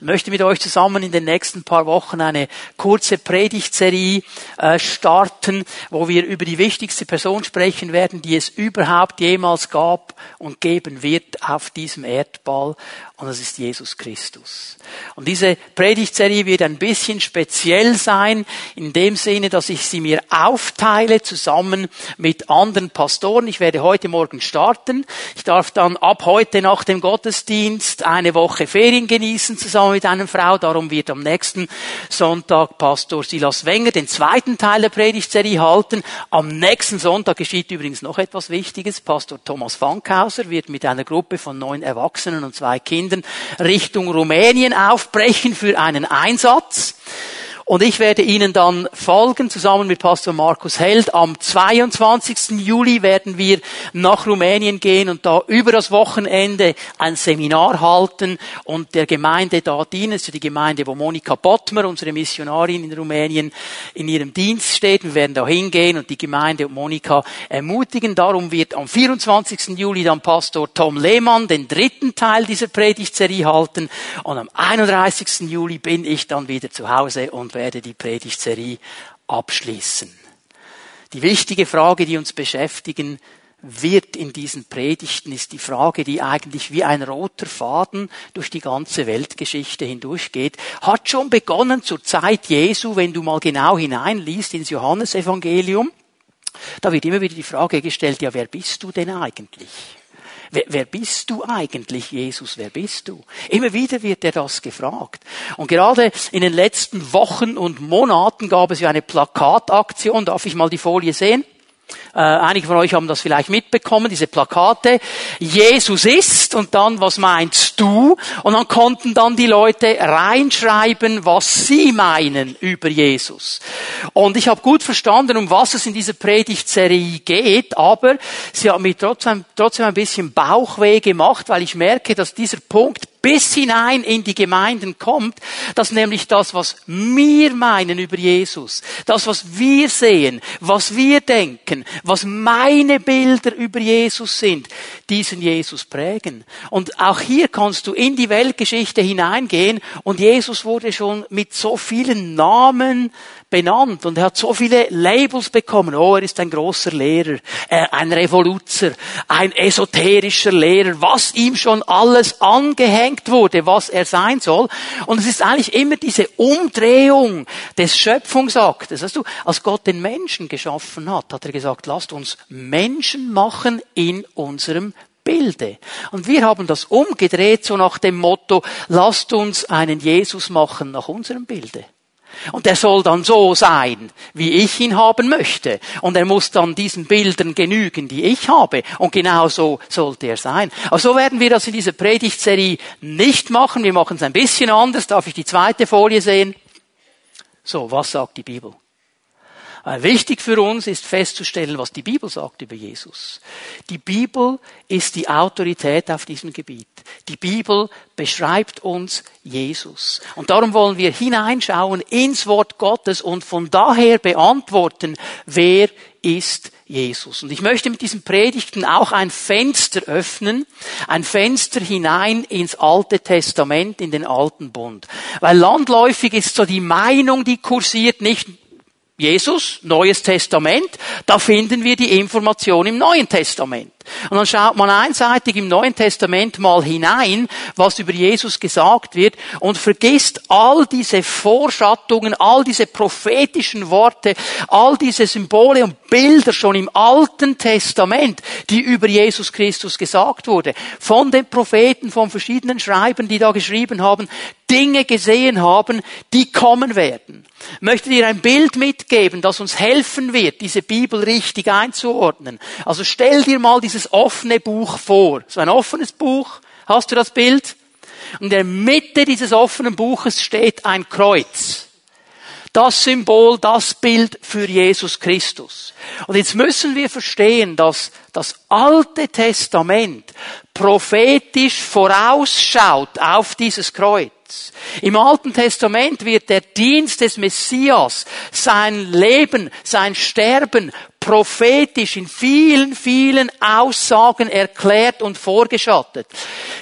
Ich möchte mit euch zusammen in den nächsten paar Wochen eine kurze Predigtserie äh, starten, wo wir über die wichtigste Person sprechen werden, die es überhaupt jemals gab und geben wird auf diesem Erdball und das ist Jesus Christus. Und diese Predigtserie wird ein bisschen speziell sein, in dem Sinne, dass ich sie mir aufteile zusammen mit anderen Pastoren. Ich werde heute Morgen starten. Ich darf dann ab heute nach dem Gottesdienst eine Woche Ferien genießen zusammen mit einer Frau. Darum wird am nächsten Sonntag Pastor Silas Wenger den zweiten Teil der Predigtserie halten. Am nächsten Sonntag geschieht übrigens noch etwas Wichtiges. Pastor Thomas Fankhauser wird mit einer Gruppe von neun Erwachsenen und zwei Kindern Kindern Richtung Rumänien aufbrechen für einen Einsatz. Und ich werde Ihnen dann folgen, zusammen mit Pastor Markus Held. Am 22. Juli werden wir nach Rumänien gehen und da über das Wochenende ein Seminar halten und der Gemeinde da dienen. Das ist die Gemeinde, wo Monika Bottmer, unsere Missionarin in Rumänien, in ihrem Dienst steht. Wir werden da hingehen und die Gemeinde und Monika ermutigen. Darum wird am 24. Juli dann Pastor Tom Lehmann den dritten Teil dieser Predigtserie halten und am 31. Juli bin ich dann wieder zu Hause und werde die Predigtserie abschließen. Die wichtige Frage, die uns beschäftigen wird in diesen Predigten, ist die Frage, die eigentlich wie ein roter Faden durch die ganze Weltgeschichte hindurchgeht. Hat schon begonnen zur Zeit Jesu, wenn du mal genau hineinliest ins Johannesevangelium. Da wird immer wieder die Frage gestellt, ja, wer bist du denn eigentlich? Wer, wer bist du eigentlich, Jesus? Wer bist du? Immer wieder wird er das gefragt. Und gerade in den letzten Wochen und Monaten gab es ja eine Plakataktion. Darf ich mal die Folie sehen? Äh, einige von euch haben das vielleicht mitbekommen, diese Plakate. Jesus ist und dann, was meinst du? Und dann konnten dann die Leute reinschreiben, was sie meinen über Jesus. Und ich habe gut verstanden, um was es in dieser Predigtserie geht, aber sie hat mir trotzdem, trotzdem ein bisschen Bauchweh gemacht, weil ich merke, dass dieser Punkt bis hinein in die Gemeinden kommt, dass nämlich das, was wir meinen über Jesus, das, was wir sehen, was wir denken, was meine Bilder über Jesus sind, diesen Jesus prägen. Und auch hier kannst du in die Weltgeschichte hineingehen und Jesus wurde schon mit so vielen Namen benannt und er hat so viele Labels bekommen. Oh, er ist ein großer Lehrer, äh, ein Revoluzer, ein esoterischer Lehrer, was ihm schon alles angehängt wurde, was er sein soll. Und es ist eigentlich immer diese Umdrehung des Schöpfungsaktes. Weißt du, als Gott den Menschen geschaffen hat, hat er gesagt, lasst uns Menschen machen in unserem Bilde. Und wir haben das umgedreht, so nach dem Motto, lasst uns einen Jesus machen nach unserem Bilde. Und er soll dann so sein, wie ich ihn haben möchte. Und er muss dann diesen Bildern genügen, die ich habe. Und genau so sollte er sein. Aber so werden wir das in dieser Predigtserie nicht machen. Wir machen es ein bisschen anders. Darf ich die zweite Folie sehen? So, was sagt die Bibel? Wichtig für uns ist festzustellen, was die Bibel sagt über Jesus. Die Bibel ist die Autorität auf diesem Gebiet. Die Bibel beschreibt uns Jesus. Und darum wollen wir hineinschauen ins Wort Gottes und von daher beantworten, wer ist Jesus. Und ich möchte mit diesen Predigten auch ein Fenster öffnen, ein Fenster hinein ins Alte Testament, in den Alten Bund. Weil landläufig ist so die Meinung, die kursiert, nicht Jesus, Neues Testament, da finden wir die Information im Neuen Testament. Und dann schaut man einseitig im Neuen Testament mal hinein, was über Jesus gesagt wird und vergisst all diese Vorschattungen, all diese prophetischen Worte, all diese Symbole und Bilder schon im Alten Testament, die über Jesus Christus gesagt wurde. Von den Propheten, von verschiedenen Schreibern, die da geschrieben haben, Dinge gesehen haben, die kommen werden. Ich möchte dir ein Bild mitgeben, das uns helfen wird, diese Bibel richtig einzuordnen. Also stell dir mal dieses offene Buch vor. So ein offenes Buch. Hast du das Bild? Und in der Mitte dieses offenen Buches steht ein Kreuz. Das Symbol, das Bild für Jesus Christus. Und jetzt müssen wir verstehen, dass das Alte Testament prophetisch vorausschaut auf dieses Kreuz. Im Alten Testament wird der Dienst des Messias, sein Leben, sein Sterben prophetisch in vielen, vielen Aussagen erklärt und vorgeschattet.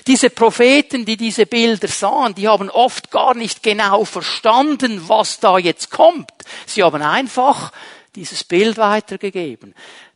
Diese Propheten, die diese Bilder sahen, die haben oft gar nicht genau verstanden, was da jetzt kommt. Sie haben einfach dieses Bild weitergegeben.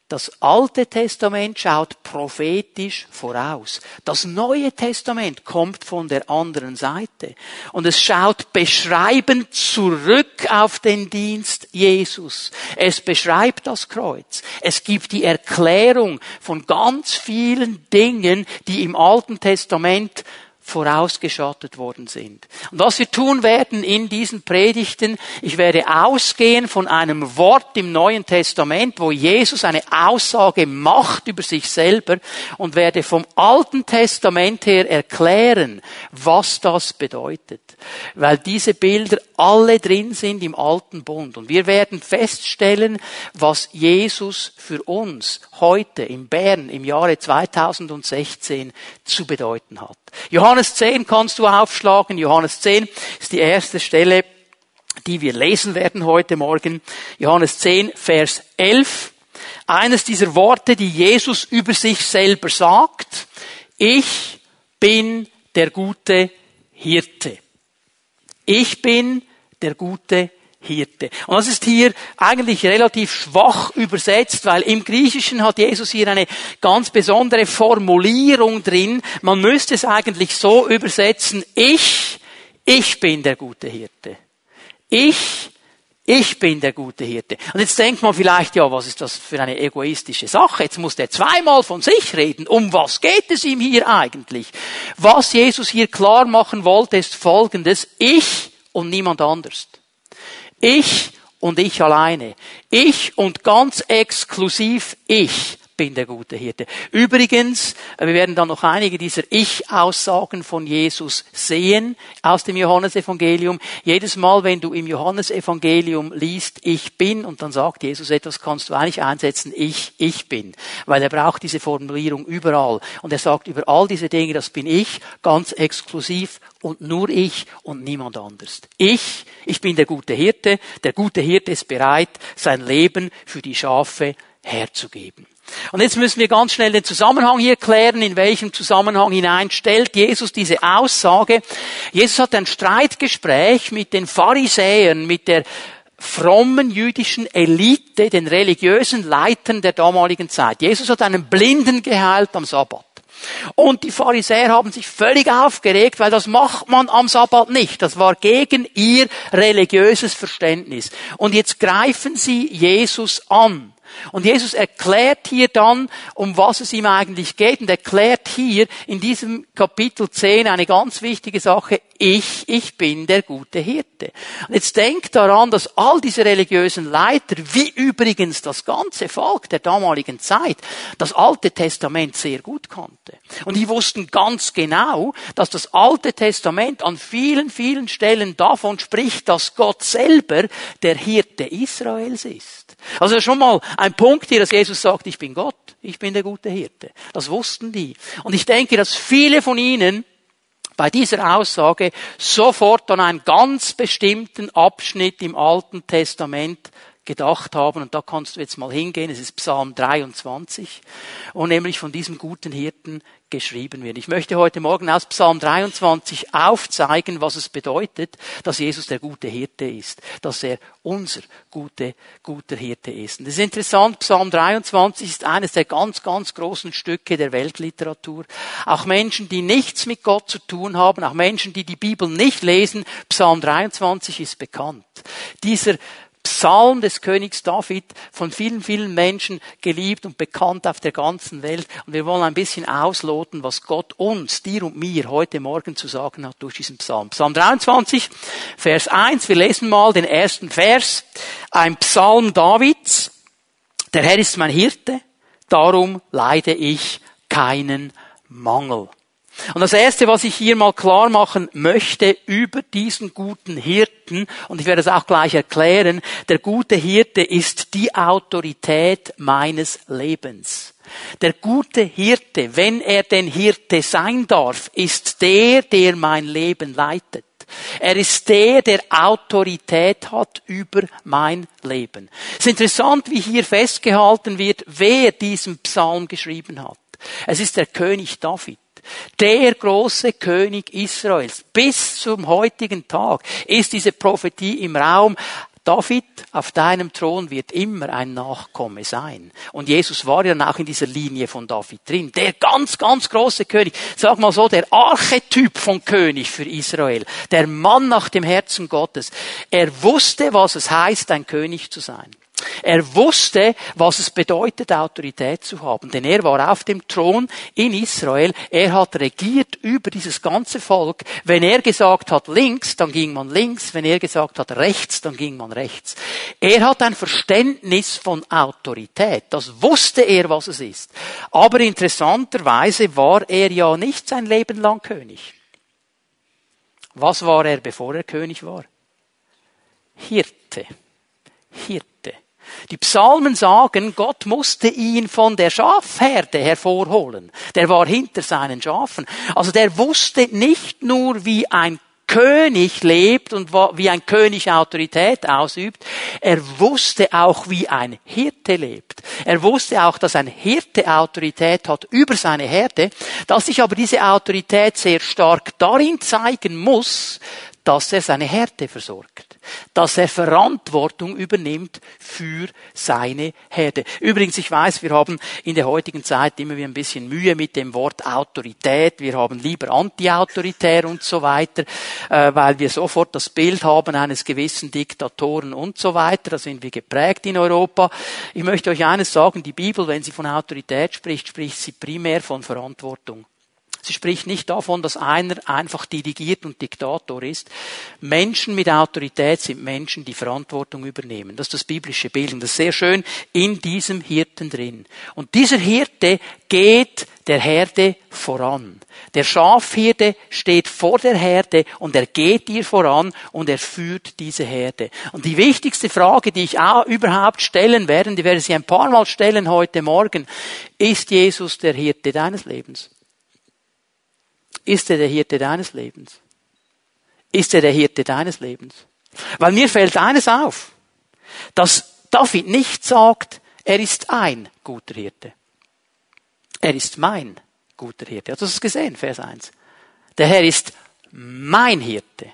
Das Alte Testament schaut prophetisch voraus. Das Neue Testament kommt von der anderen Seite. Und es schaut beschreibend zurück auf den Dienst Jesus. Es beschreibt das Kreuz. Es gibt die Erklärung von ganz vielen Dingen, die im Alten Testament vorausgeschattet worden sind. Und was wir tun werden in diesen Predigten, ich werde ausgehen von einem Wort im Neuen Testament, wo Jesus eine Aussage macht über sich selber und werde vom Alten Testament her erklären, was das bedeutet. Weil diese Bilder alle drin sind im Alten Bund. Und wir werden feststellen, was Jesus für uns heute in Bern im Jahre 2016 zu bedeuten hat. Johannes 10 kannst du aufschlagen. Johannes 10 ist die erste Stelle, die wir lesen werden heute Morgen. Johannes 10, Vers 11. Eines dieser Worte, die Jesus über sich selber sagt. Ich bin der gute Hirte. Ich bin der gute Hirte. Und das ist hier eigentlich relativ schwach übersetzt, weil im Griechischen hat Jesus hier eine ganz besondere Formulierung drin. Man müsste es eigentlich so übersetzen, ich, ich bin der gute Hirte. Ich, ich bin der gute Hirte. Und jetzt denkt man vielleicht, ja, was ist das für eine egoistische Sache? Jetzt muss der zweimal von sich reden. Um was geht es ihm hier eigentlich? Was Jesus hier klar machen wollte, ist folgendes. Ich und niemand anders. Ich und ich alleine. Ich und ganz exklusiv ich bin der gute Hirte. Übrigens, wir werden dann noch einige dieser Ich-Aussagen von Jesus sehen aus dem Johannesevangelium. Jedes Mal, wenn du im Johannesevangelium liest, ich bin, und dann sagt Jesus etwas, kannst du eigentlich einsetzen, ich, ich bin. Weil er braucht diese Formulierung überall. Und er sagt über all diese Dinge, das bin ich, ganz exklusiv und nur ich und niemand anders. Ich, ich bin der gute Hirte. Der gute Hirte ist bereit, sein Leben für die Schafe herzugeben. Und jetzt müssen wir ganz schnell den Zusammenhang hier klären, in welchem Zusammenhang hinein stellt Jesus diese Aussage. Jesus hat ein Streitgespräch mit den Pharisäern, mit der frommen jüdischen Elite, den religiösen Leitern der damaligen Zeit. Jesus hat einen Blinden geheilt am Sabbat. Und die Pharisäer haben sich völlig aufgeregt, weil das macht man am Sabbat nicht. Das war gegen ihr religiöses Verständnis. Und jetzt greifen sie Jesus an. Und Jesus erklärt hier dann, um was es ihm eigentlich geht und erklärt hier in diesem Kapitel 10 eine ganz wichtige Sache. Ich, ich bin der gute Hirte. Und jetzt denkt daran, dass all diese religiösen Leiter, wie übrigens das ganze Volk der damaligen Zeit, das Alte Testament sehr gut kannte. Und die wussten ganz genau, dass das Alte Testament an vielen, vielen Stellen davon spricht, dass Gott selber der Hirte Israels ist. Also schon mal ein Punkt hier, dass Jesus sagt, ich bin Gott, ich bin der gute Hirte. Das wussten die. Und ich denke, dass viele von ihnen bei dieser Aussage sofort an einen ganz bestimmten Abschnitt im Alten Testament gedacht haben. Und da kannst du jetzt mal hingehen. Es ist Psalm 23. Und nämlich von diesem guten Hirten geschrieben wird. Ich möchte heute Morgen aus Psalm 23 aufzeigen, was es bedeutet, dass Jesus der gute Hirte ist, dass er unser gute, guter Hirte ist. Und das ist interessant, Psalm 23 ist eines der ganz, ganz großen Stücke der Weltliteratur. Auch Menschen, die nichts mit Gott zu tun haben, auch Menschen, die die Bibel nicht lesen, Psalm 23 ist bekannt. Dieser Psalm des Königs David, von vielen, vielen Menschen geliebt und bekannt auf der ganzen Welt. Und wir wollen ein bisschen ausloten, was Gott uns, dir und mir heute Morgen zu sagen hat durch diesen Psalm. Psalm 23, Vers 1. Wir lesen mal den ersten Vers. Ein Psalm Davids. Der Herr ist mein Hirte, darum leide ich keinen Mangel. Und das Erste, was ich hier mal klar machen möchte über diesen guten Hirten, und ich werde es auch gleich erklären, der gute Hirte ist die Autorität meines Lebens. Der gute Hirte, wenn er denn Hirte sein darf, ist der, der mein Leben leitet. Er ist der, der Autorität hat über mein Leben. Es ist interessant, wie hier festgehalten wird, wer diesen Psalm geschrieben hat. Es ist der König David. Der große König Israels. Bis zum heutigen Tag ist diese Prophetie im Raum. David, auf deinem Thron wird immer ein Nachkomme sein. Und Jesus war ja auch in dieser Linie von David drin. Der ganz, ganz große König. Sag mal so, der Archetyp von König für Israel. Der Mann nach dem Herzen Gottes. Er wusste, was es heißt, ein König zu sein. Er wusste, was es bedeutet, Autorität zu haben, denn er war auf dem Thron in Israel, er hat regiert über dieses ganze Volk. Wenn er gesagt hat links, dann ging man links, wenn er gesagt hat rechts, dann ging man rechts. Er hat ein Verständnis von Autorität, das wusste er, was es ist. Aber interessanterweise war er ja nicht sein Leben lang König. Was war er, bevor er König war? Hirte. Hirte. Die Psalmen sagen, Gott musste ihn von der Schafherde hervorholen. Der war hinter seinen Schafen. Also der wusste nicht nur, wie ein König lebt und wie ein König Autorität ausübt. Er wusste auch, wie ein Hirte lebt. Er wusste auch, dass ein Hirte Autorität hat über seine Herde, dass sich aber diese Autorität sehr stark darin zeigen muss, dass er seine Herde versorgt dass er Verantwortung übernimmt für seine Herde. Übrigens, ich weiß, wir haben in der heutigen Zeit immer wieder ein bisschen Mühe mit dem Wort Autorität. Wir haben lieber antiautoritär und so weiter, äh, weil wir sofort das Bild haben eines gewissen Diktatoren und so weiter. Da sind wir geprägt in Europa. Ich möchte euch eines sagen, die Bibel, wenn sie von Autorität spricht, spricht sie primär von Verantwortung. Sie spricht nicht davon, dass einer einfach dirigiert und Diktator ist. Menschen mit Autorität sind Menschen, die Verantwortung übernehmen. Das ist das biblische Bild. Und das ist sehr schön in diesem Hirten drin. Und dieser Hirte geht der Herde voran. Der Schafhirte steht vor der Herde und er geht ihr voran und er führt diese Herde. Und die wichtigste Frage, die ich auch überhaupt stellen werde, die werde ich ein paar Mal stellen heute Morgen, ist Jesus der Hirte deines Lebens? Ist er der Hirte deines Lebens? Ist er der Hirte deines Lebens? Weil mir fällt eines auf, dass David nicht sagt, er ist ein guter Hirte. Er ist mein guter Hirte. Hast du das gesehen, Vers 1? Der Herr ist mein Hirte.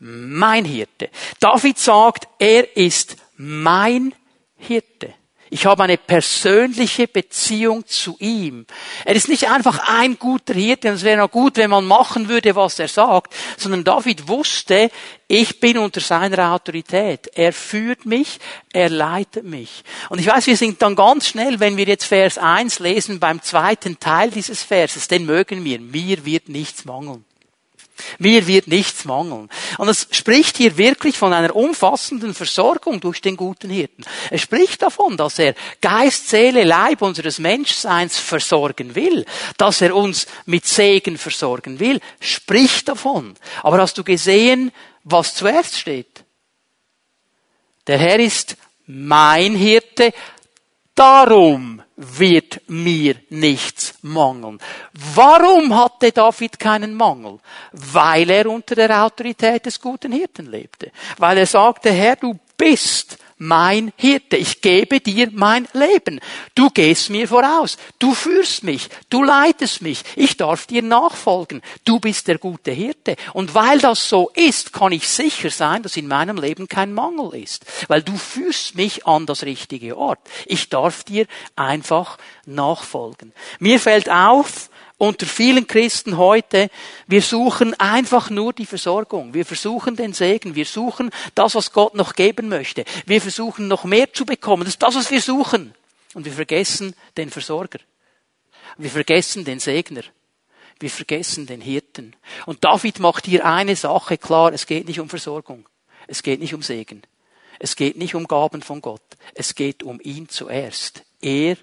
Mein Hirte. David sagt, er ist mein Hirte. Ich habe eine persönliche Beziehung zu ihm. Er ist nicht einfach ein guter Hirte, und es wäre noch gut, wenn man machen würde, was er sagt, sondern David wusste, ich bin unter seiner Autorität. Er führt mich, er leitet mich. Und ich weiß, wir sind dann ganz schnell, wenn wir jetzt Vers 1 lesen, beim zweiten Teil dieses Verses, den mögen wir. Mir wird nichts mangeln. Mir wird nichts mangeln. Und es spricht hier wirklich von einer umfassenden Versorgung durch den guten Hirten. Es spricht davon, dass er Geist, Seele, Leib unseres Menschseins versorgen will, dass er uns mit Segen versorgen will. Spricht davon. Aber hast du gesehen, was zuerst steht? Der Herr ist mein Hirte, darum wird mir nichts mangeln. Warum hatte David keinen Mangel? Weil er unter der Autorität des guten Hirten lebte. Weil er sagte, Herr, du bist mein Hirte. Ich gebe dir mein Leben. Du gehst mir voraus. Du führst mich. Du leitest mich. Ich darf dir nachfolgen. Du bist der gute Hirte. Und weil das so ist, kann ich sicher sein, dass in meinem Leben kein Mangel ist. Weil du führst mich an das richtige Ort. Ich darf dir einfach nachfolgen. Mir fällt auf, unter vielen Christen heute, wir suchen einfach nur die Versorgung. Wir versuchen den Segen. Wir suchen das, was Gott noch geben möchte. Wir versuchen noch mehr zu bekommen. Das ist das, was wir suchen. Und wir vergessen den Versorger. Wir vergessen den Segner. Wir vergessen den Hirten. Und David macht hier eine Sache klar. Es geht nicht um Versorgung. Es geht nicht um Segen. Es geht nicht um Gaben von Gott. Es geht um ihn zuerst. Er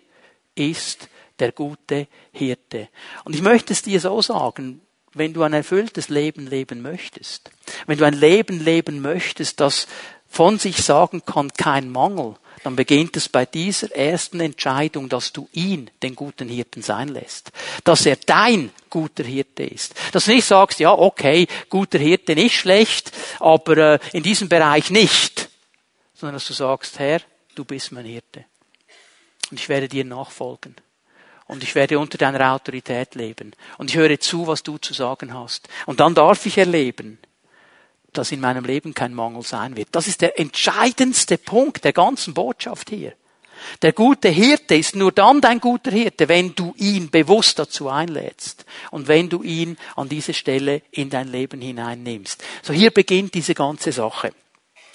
ist der gute Hirte. Und ich möchte es dir so sagen, wenn du ein erfülltes Leben leben möchtest, wenn du ein Leben leben möchtest, das von sich sagen kann, kein Mangel, dann beginnt es bei dieser ersten Entscheidung, dass du ihn, den guten Hirten, sein lässt. Dass er dein guter Hirte ist. Dass du nicht sagst, ja, okay, guter Hirte nicht schlecht, aber äh, in diesem Bereich nicht. Sondern dass du sagst, Herr, du bist mein Hirte. Und ich werde dir nachfolgen. Und ich werde unter deiner Autorität leben. Und ich höre zu, was du zu sagen hast. Und dann darf ich erleben, dass in meinem Leben kein Mangel sein wird. Das ist der entscheidendste Punkt der ganzen Botschaft hier. Der gute Hirte ist nur dann dein guter Hirte, wenn du ihn bewusst dazu einlädst und wenn du ihn an diese Stelle in dein Leben hineinnimmst. So hier beginnt diese ganze Sache.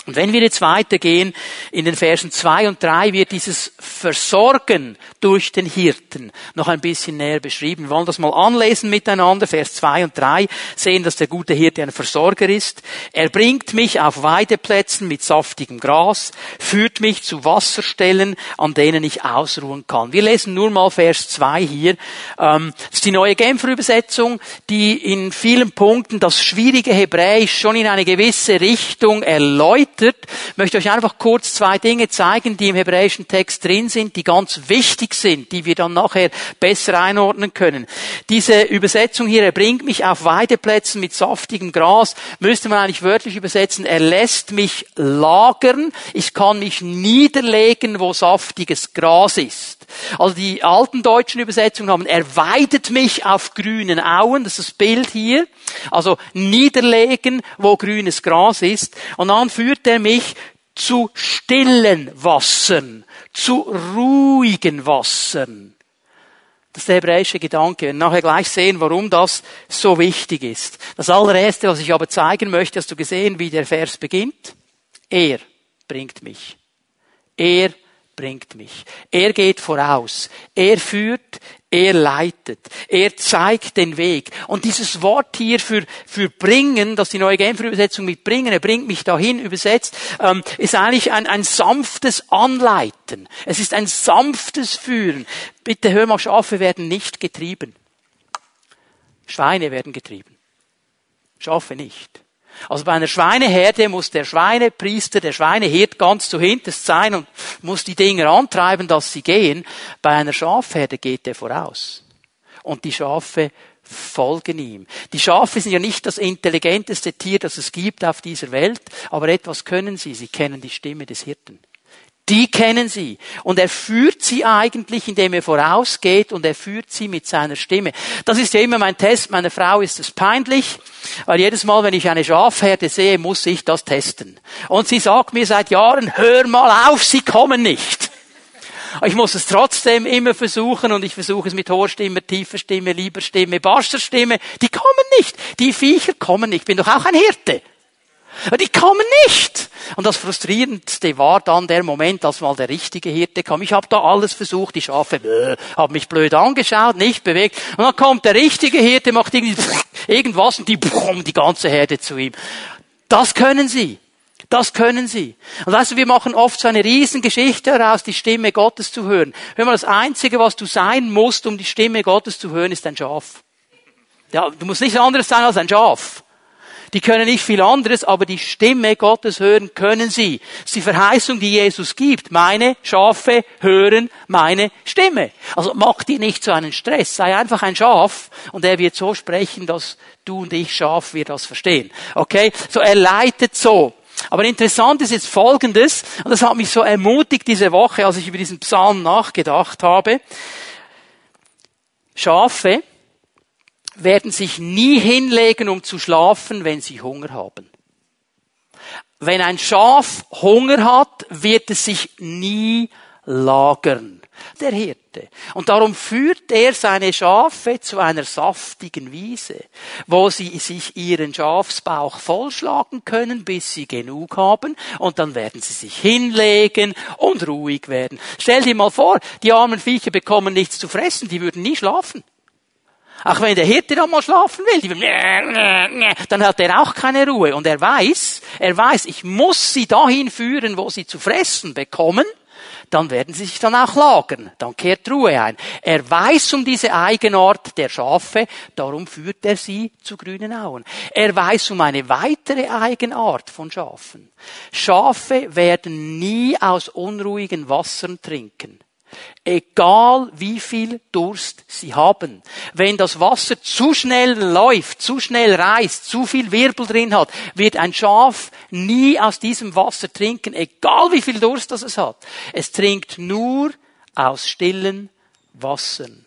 Und wenn wir jetzt weitergehen, in den Versen zwei und drei wird dieses Versorgen durch den Hirten noch ein bisschen näher beschrieben. Wir wollen das mal anlesen miteinander. Vers zwei und drei sehen, dass der gute Hirte ein Versorger ist. Er bringt mich auf Weideplätzen mit saftigem Gras, führt mich zu Wasserstellen, an denen ich ausruhen kann. Wir lesen nur mal Vers zwei hier. Ähm, das ist die neue Genfer Übersetzung, die in vielen Punkten das schwierige Hebräisch schon in eine gewisse Richtung erläutert erläutert. Ich möchte euch einfach kurz zwei Dinge zeigen, die im hebräischen Text drin sind, die ganz wichtig sind, die wir dann nachher besser einordnen können. Diese Übersetzung hier, er bringt mich auf Weideplätzen mit saftigem Gras, müsste man eigentlich wörtlich übersetzen, er lässt mich lagern, ich kann mich niederlegen, wo saftiges Gras ist. Also die alten deutschen Übersetzungen haben, er weidet mich auf grünen Auen, das ist das Bild hier. Also niederlegen, wo grünes Gras ist. Und dann führt er mich zu stillen Wassern, zu ruhigen Wassern. Das ist der hebräische Gedanke. Wir nachher gleich sehen, warum das so wichtig ist. Das allererste, was ich aber zeigen möchte, hast du gesehen, wie der Vers beginnt? Er bringt mich. Er bringt mich. Er geht voraus. Er führt, er leitet. Er zeigt den Weg. Und dieses Wort hier für, für bringen, das die neue Genfer Übersetzung mit bringen, er bringt mich dahin übersetzt, ähm, ist eigentlich ein, ein sanftes Anleiten. Es ist ein sanftes Führen. Bitte hör mal, Schafe werden nicht getrieben. Schweine werden getrieben. Schafe nicht. Also bei einer Schweineherde muss der Schweinepriester, der Schweinehirt ganz zu hinterst sein und muss die Dinger antreiben, dass sie gehen. Bei einer Schafherde geht er voraus. Und die Schafe folgen ihm. Die Schafe sind ja nicht das intelligenteste Tier, das es gibt auf dieser Welt, aber etwas können sie. Sie kennen die Stimme des Hirten. Die kennen sie. Und er führt sie eigentlich, indem er vorausgeht und er führt sie mit seiner Stimme. Das ist ja immer mein Test. Meiner Frau ist es peinlich, weil jedes Mal, wenn ich eine Schafherde sehe, muss ich das testen. Und sie sagt mir seit Jahren, hör mal auf, sie kommen nicht. Ich muss es trotzdem immer versuchen und ich versuche es mit hoher Stimme, tiefer Stimme, lieber Stimme, barscher Stimme. Die kommen nicht. Die Viecher kommen nicht. Ich bin doch auch ein Hirte. Die kommen nicht. Und das Frustrierendste war dann der Moment, als mal der richtige Hirte kam. Ich habe da alles versucht, die Schafe äh, haben mich blöd angeschaut, nicht bewegt. Und dann kommt der richtige Hirte, macht irgendwas und die, die ganze Herde zu ihm. Das können sie. Das können sie. Und weißt du, wir machen oft so eine Riesengeschichte daraus, die Stimme Gottes zu hören. Hör mal, das Einzige, was du sein musst, um die Stimme Gottes zu hören, ist ein Schaf. Ja, du musst nichts anderes sein als ein Schaf. Die können nicht viel anderes, aber die Stimme Gottes hören können sie. Das ist die Verheißung, die Jesus gibt. Meine Schafe hören meine Stimme. Also mach dir nicht so einen Stress. Sei einfach ein Schaf und er wird so sprechen, dass du und ich Schaf wir das verstehen. Okay? So er leitet so. Aber interessant ist jetzt Folgendes, und das hat mich so ermutigt diese Woche, als ich über diesen Psalm nachgedacht habe. Schafe werden sich nie hinlegen, um zu schlafen, wenn sie Hunger haben. Wenn ein Schaf Hunger hat, wird es sich nie lagern. Der Hirte. Und darum führt er seine Schafe zu einer saftigen Wiese, wo sie sich ihren Schafsbauch vollschlagen können, bis sie genug haben, und dann werden sie sich hinlegen und ruhig werden. Stell dir mal vor, die armen Viecher bekommen nichts zu fressen, die würden nie schlafen. Auch wenn der Hirte dann mal schlafen will, dann hat er auch keine Ruhe. Und er weiß, er weiß, ich muss sie dahin führen, wo sie zu fressen bekommen. dann werden sie sich dann auch lagern. Dann kehrt Ruhe ein. Er weiß um diese Eigenart der Schafe, darum führt er sie zu grünen Auen. Er weiß um eine weitere Eigenart von Schafen. Schafe werden nie aus unruhigen Wassern trinken. Egal wie viel Durst sie haben. Wenn das Wasser zu schnell läuft, zu schnell reißt, zu viel Wirbel drin hat, wird ein Schaf nie aus diesem Wasser trinken, egal wie viel Durst das es hat. Es trinkt nur aus stillen Wassern.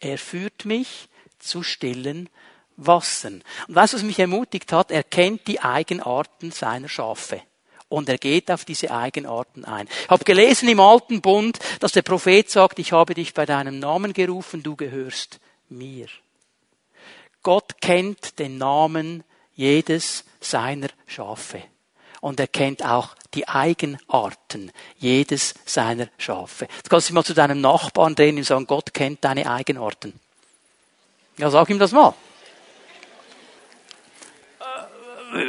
Er führt mich zu stillen Wassern. Und weißt du, was mich ermutigt hat? Er kennt die Eigenarten seiner Schafe und er geht auf diese Eigenarten ein. Ich habe gelesen im Alten Bund, dass der Prophet sagt, ich habe dich bei deinem Namen gerufen, du gehörst mir. Gott kennt den Namen jedes seiner Schafe. Und er kennt auch die Eigenarten jedes seiner Schafe. Jetzt kannst du mal zu deinem Nachbarn drehen und sagen, Gott kennt deine Eigenarten. Ja, sag ihm das mal.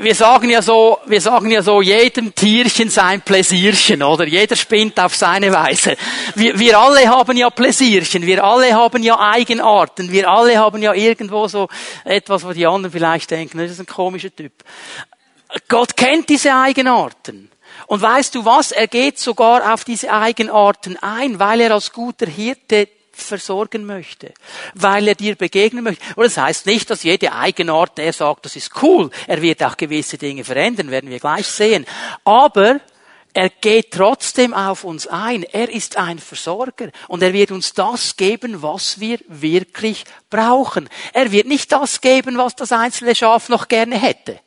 Wir sagen ja so, wir sagen ja so, jedem Tierchen sein Pläsierchen, oder? Jeder spinnt auf seine Weise. Wir, wir alle haben ja Pläsierchen, wir alle haben ja Eigenarten, wir alle haben ja irgendwo so etwas, wo die anderen vielleicht denken, das ist ein komischer Typ. Gott kennt diese Eigenarten. Und weißt du was? Er geht sogar auf diese Eigenarten ein, weil er als guter Hirte versorgen möchte, weil er dir begegnen möchte. Und das heißt nicht, dass jede Eigenart, der sagt, das ist cool, er wird auch gewisse Dinge verändern, werden wir gleich sehen. Aber er geht trotzdem auf uns ein. Er ist ein Versorger und er wird uns das geben, was wir wirklich brauchen. Er wird nicht das geben, was das einzelne Schaf noch gerne hätte.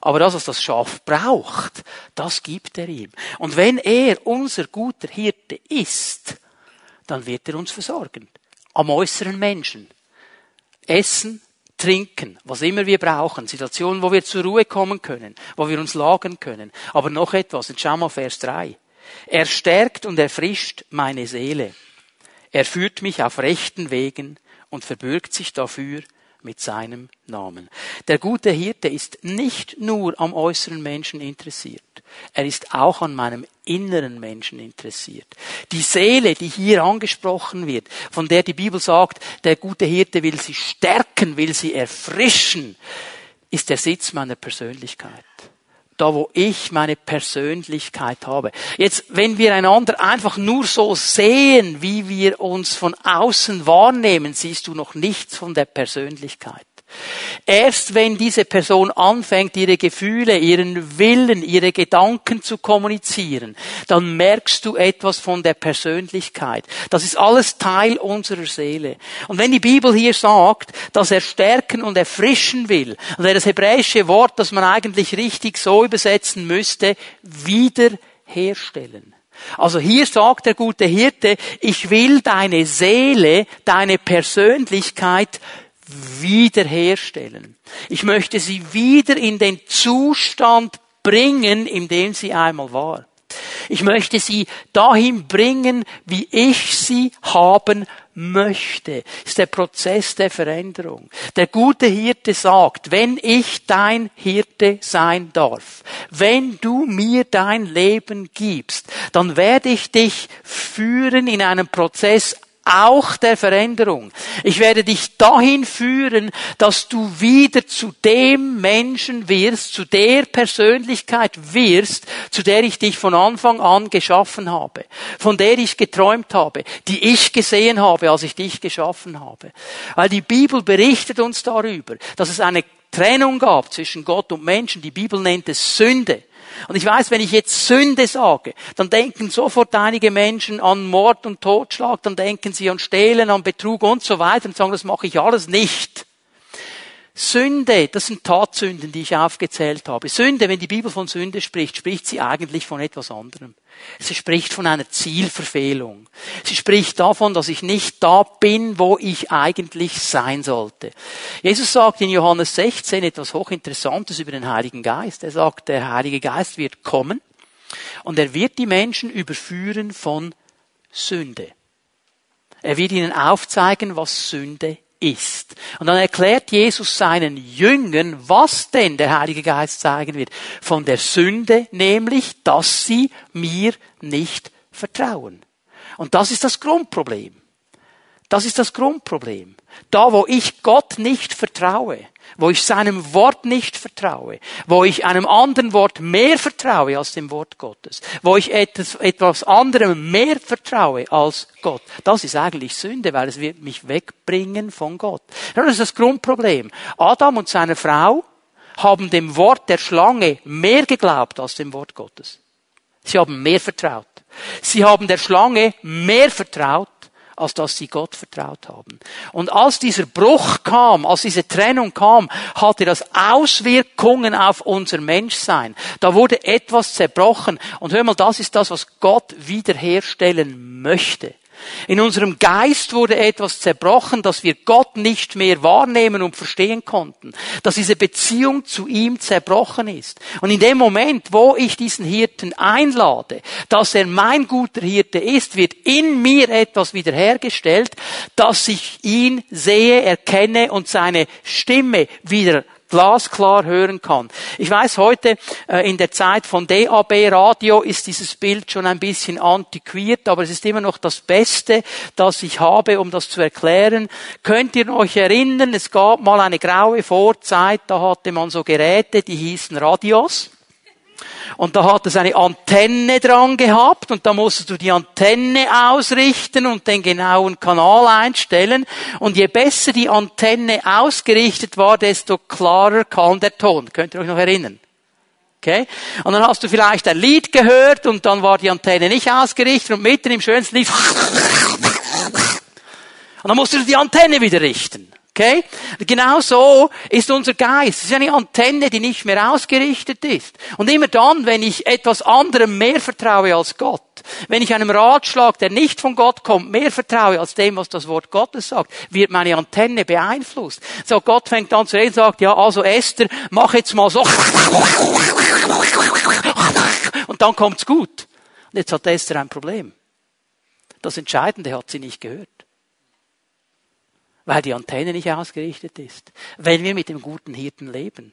Aber das, was das Schaf braucht, das gibt er ihm. Und wenn er unser guter Hirte ist, dann wird er uns versorgen. Am äußeren Menschen. Essen, trinken, was immer wir brauchen, Situationen, wo wir zur Ruhe kommen können, wo wir uns lagen können. Aber noch etwas, jetzt schau mal Vers 3. Er stärkt und erfrischt meine Seele. Er führt mich auf rechten Wegen und verbürgt sich dafür mit seinem Namen. Der gute Hirte ist nicht nur am äußeren Menschen interessiert, er ist auch an meinem inneren Menschen interessiert. Die Seele, die hier angesprochen wird, von der die Bibel sagt, der gute Hirte will sie stärken, will sie erfrischen, ist der Sitz meiner Persönlichkeit da wo ich meine Persönlichkeit habe. Jetzt, wenn wir einander einfach nur so sehen, wie wir uns von außen wahrnehmen, siehst du noch nichts von der Persönlichkeit. Erst wenn diese Person anfängt, ihre Gefühle, ihren Willen, ihre Gedanken zu kommunizieren, dann merkst du etwas von der Persönlichkeit. Das ist alles Teil unserer Seele. Und wenn die Bibel hier sagt, dass er stärken und erfrischen will, und das hebräische Wort, das man eigentlich richtig so übersetzen müsste, wiederherstellen. Also hier sagt der gute Hirte, ich will deine Seele, deine Persönlichkeit wiederherstellen. Ich möchte sie wieder in den Zustand bringen, in dem sie einmal war. Ich möchte sie dahin bringen, wie ich sie haben möchte. Das ist der Prozess der Veränderung. Der gute Hirte sagt, wenn ich dein Hirte sein darf, wenn du mir dein Leben gibst, dann werde ich dich führen in einem Prozess auch der Veränderung. Ich werde dich dahin führen, dass du wieder zu dem Menschen wirst, zu der Persönlichkeit wirst, zu der ich dich von Anfang an geschaffen habe, von der ich geträumt habe, die ich gesehen habe, als ich dich geschaffen habe. Weil die Bibel berichtet uns darüber, dass es eine Trennung gab zwischen Gott und Menschen. Die Bibel nennt es Sünde. Und ich weiß, wenn ich jetzt Sünde sage, dann denken sofort einige Menschen an Mord und Totschlag, dann denken sie an Stehlen, an Betrug und so weiter und sagen, das mache ich alles nicht. Sünde, das sind Tatsünden, die ich aufgezählt habe. Sünde, wenn die Bibel von Sünde spricht, spricht sie eigentlich von etwas anderem. Sie spricht von einer Zielverfehlung. Sie spricht davon, dass ich nicht da bin, wo ich eigentlich sein sollte. Jesus sagt in Johannes 16 etwas hochinteressantes über den Heiligen Geist. Er sagt, der Heilige Geist wird kommen und er wird die Menschen überführen von Sünde. Er wird ihnen aufzeigen, was Sünde ist. Und dann erklärt Jesus seinen Jüngern, was denn der Heilige Geist zeigen wird. Von der Sünde nämlich, dass sie mir nicht vertrauen. Und das ist das Grundproblem. Das ist das Grundproblem. Da, wo ich Gott nicht vertraue, wo ich seinem Wort nicht vertraue, wo ich einem anderen Wort mehr vertraue als dem Wort Gottes, wo ich etwas, etwas anderem mehr vertraue als Gott, das ist eigentlich Sünde, weil es wird mich wegbringen von Gott. Das ist das Grundproblem. Adam und seine Frau haben dem Wort der Schlange mehr geglaubt als dem Wort Gottes. Sie haben mehr vertraut. Sie haben der Schlange mehr vertraut als dass sie Gott vertraut haben. Und als dieser Bruch kam, als diese Trennung kam, hatte das Auswirkungen auf unser Menschsein. Da wurde etwas zerbrochen. Und hör mal, das ist das, was Gott wiederherstellen möchte. In unserem Geist wurde etwas zerbrochen, dass wir Gott nicht mehr wahrnehmen und verstehen konnten. Dass diese Beziehung zu ihm zerbrochen ist. Und in dem Moment, wo ich diesen Hirten einlade, dass er mein guter Hirte ist, wird in mir etwas wiederhergestellt, dass ich ihn sehe, erkenne und seine Stimme wieder glasklar hören kann. Ich weiß, heute äh, in der Zeit von DAB Radio ist dieses Bild schon ein bisschen antiquiert, aber es ist immer noch das Beste, das ich habe, um das zu erklären. Könnt ihr euch erinnern, es gab mal eine graue Vorzeit, da hatte man so Geräte, die hießen Radios. Und da hat es eine Antenne dran gehabt und da musstest du die Antenne ausrichten und den genauen Kanal einstellen. Und je besser die Antenne ausgerichtet war, desto klarer kam der Ton. Könnt ihr euch noch erinnern? Okay? Und dann hast du vielleicht ein Lied gehört und dann war die Antenne nicht ausgerichtet und mitten im schönsten Lied und dann musst du die Antenne wieder richten. Okay? Genau so ist unser Geist. Es ist eine Antenne, die nicht mehr ausgerichtet ist. Und immer dann, wenn ich etwas anderem mehr vertraue als Gott, wenn ich einem Ratschlag, der nicht von Gott kommt, mehr vertraue als dem, was das Wort Gottes sagt, wird meine Antenne beeinflusst. So, Gott fängt an zu reden, sagt, ja, also Esther, mach jetzt mal so. Und dann kommt's gut. Und jetzt hat Esther ein Problem. Das Entscheidende hat sie nicht gehört weil die Antenne nicht ausgerichtet ist. Wenn wir mit dem guten Hirten leben,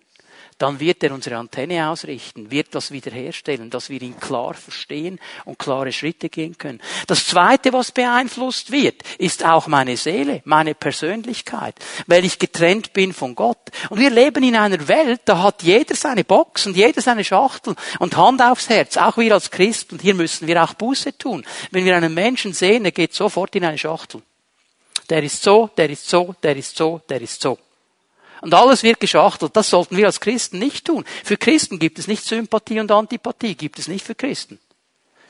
dann wird er unsere Antenne ausrichten, wird das wiederherstellen, dass wir ihn klar verstehen und klare Schritte gehen können. Das Zweite, was beeinflusst wird, ist auch meine Seele, meine Persönlichkeit, weil ich getrennt bin von Gott. Und wir leben in einer Welt, da hat jeder seine Box und jeder seine Schachtel und Hand aufs Herz, auch wir als Christen. Und hier müssen wir auch Buße tun. Wenn wir einen Menschen sehen, der geht sofort in eine Schachtel. Der ist so, der ist so, der ist so, der ist so. Und alles wird geschachtelt. Das sollten wir als Christen nicht tun. Für Christen gibt es nicht Sympathie und Antipathie. Gibt es nicht für Christen.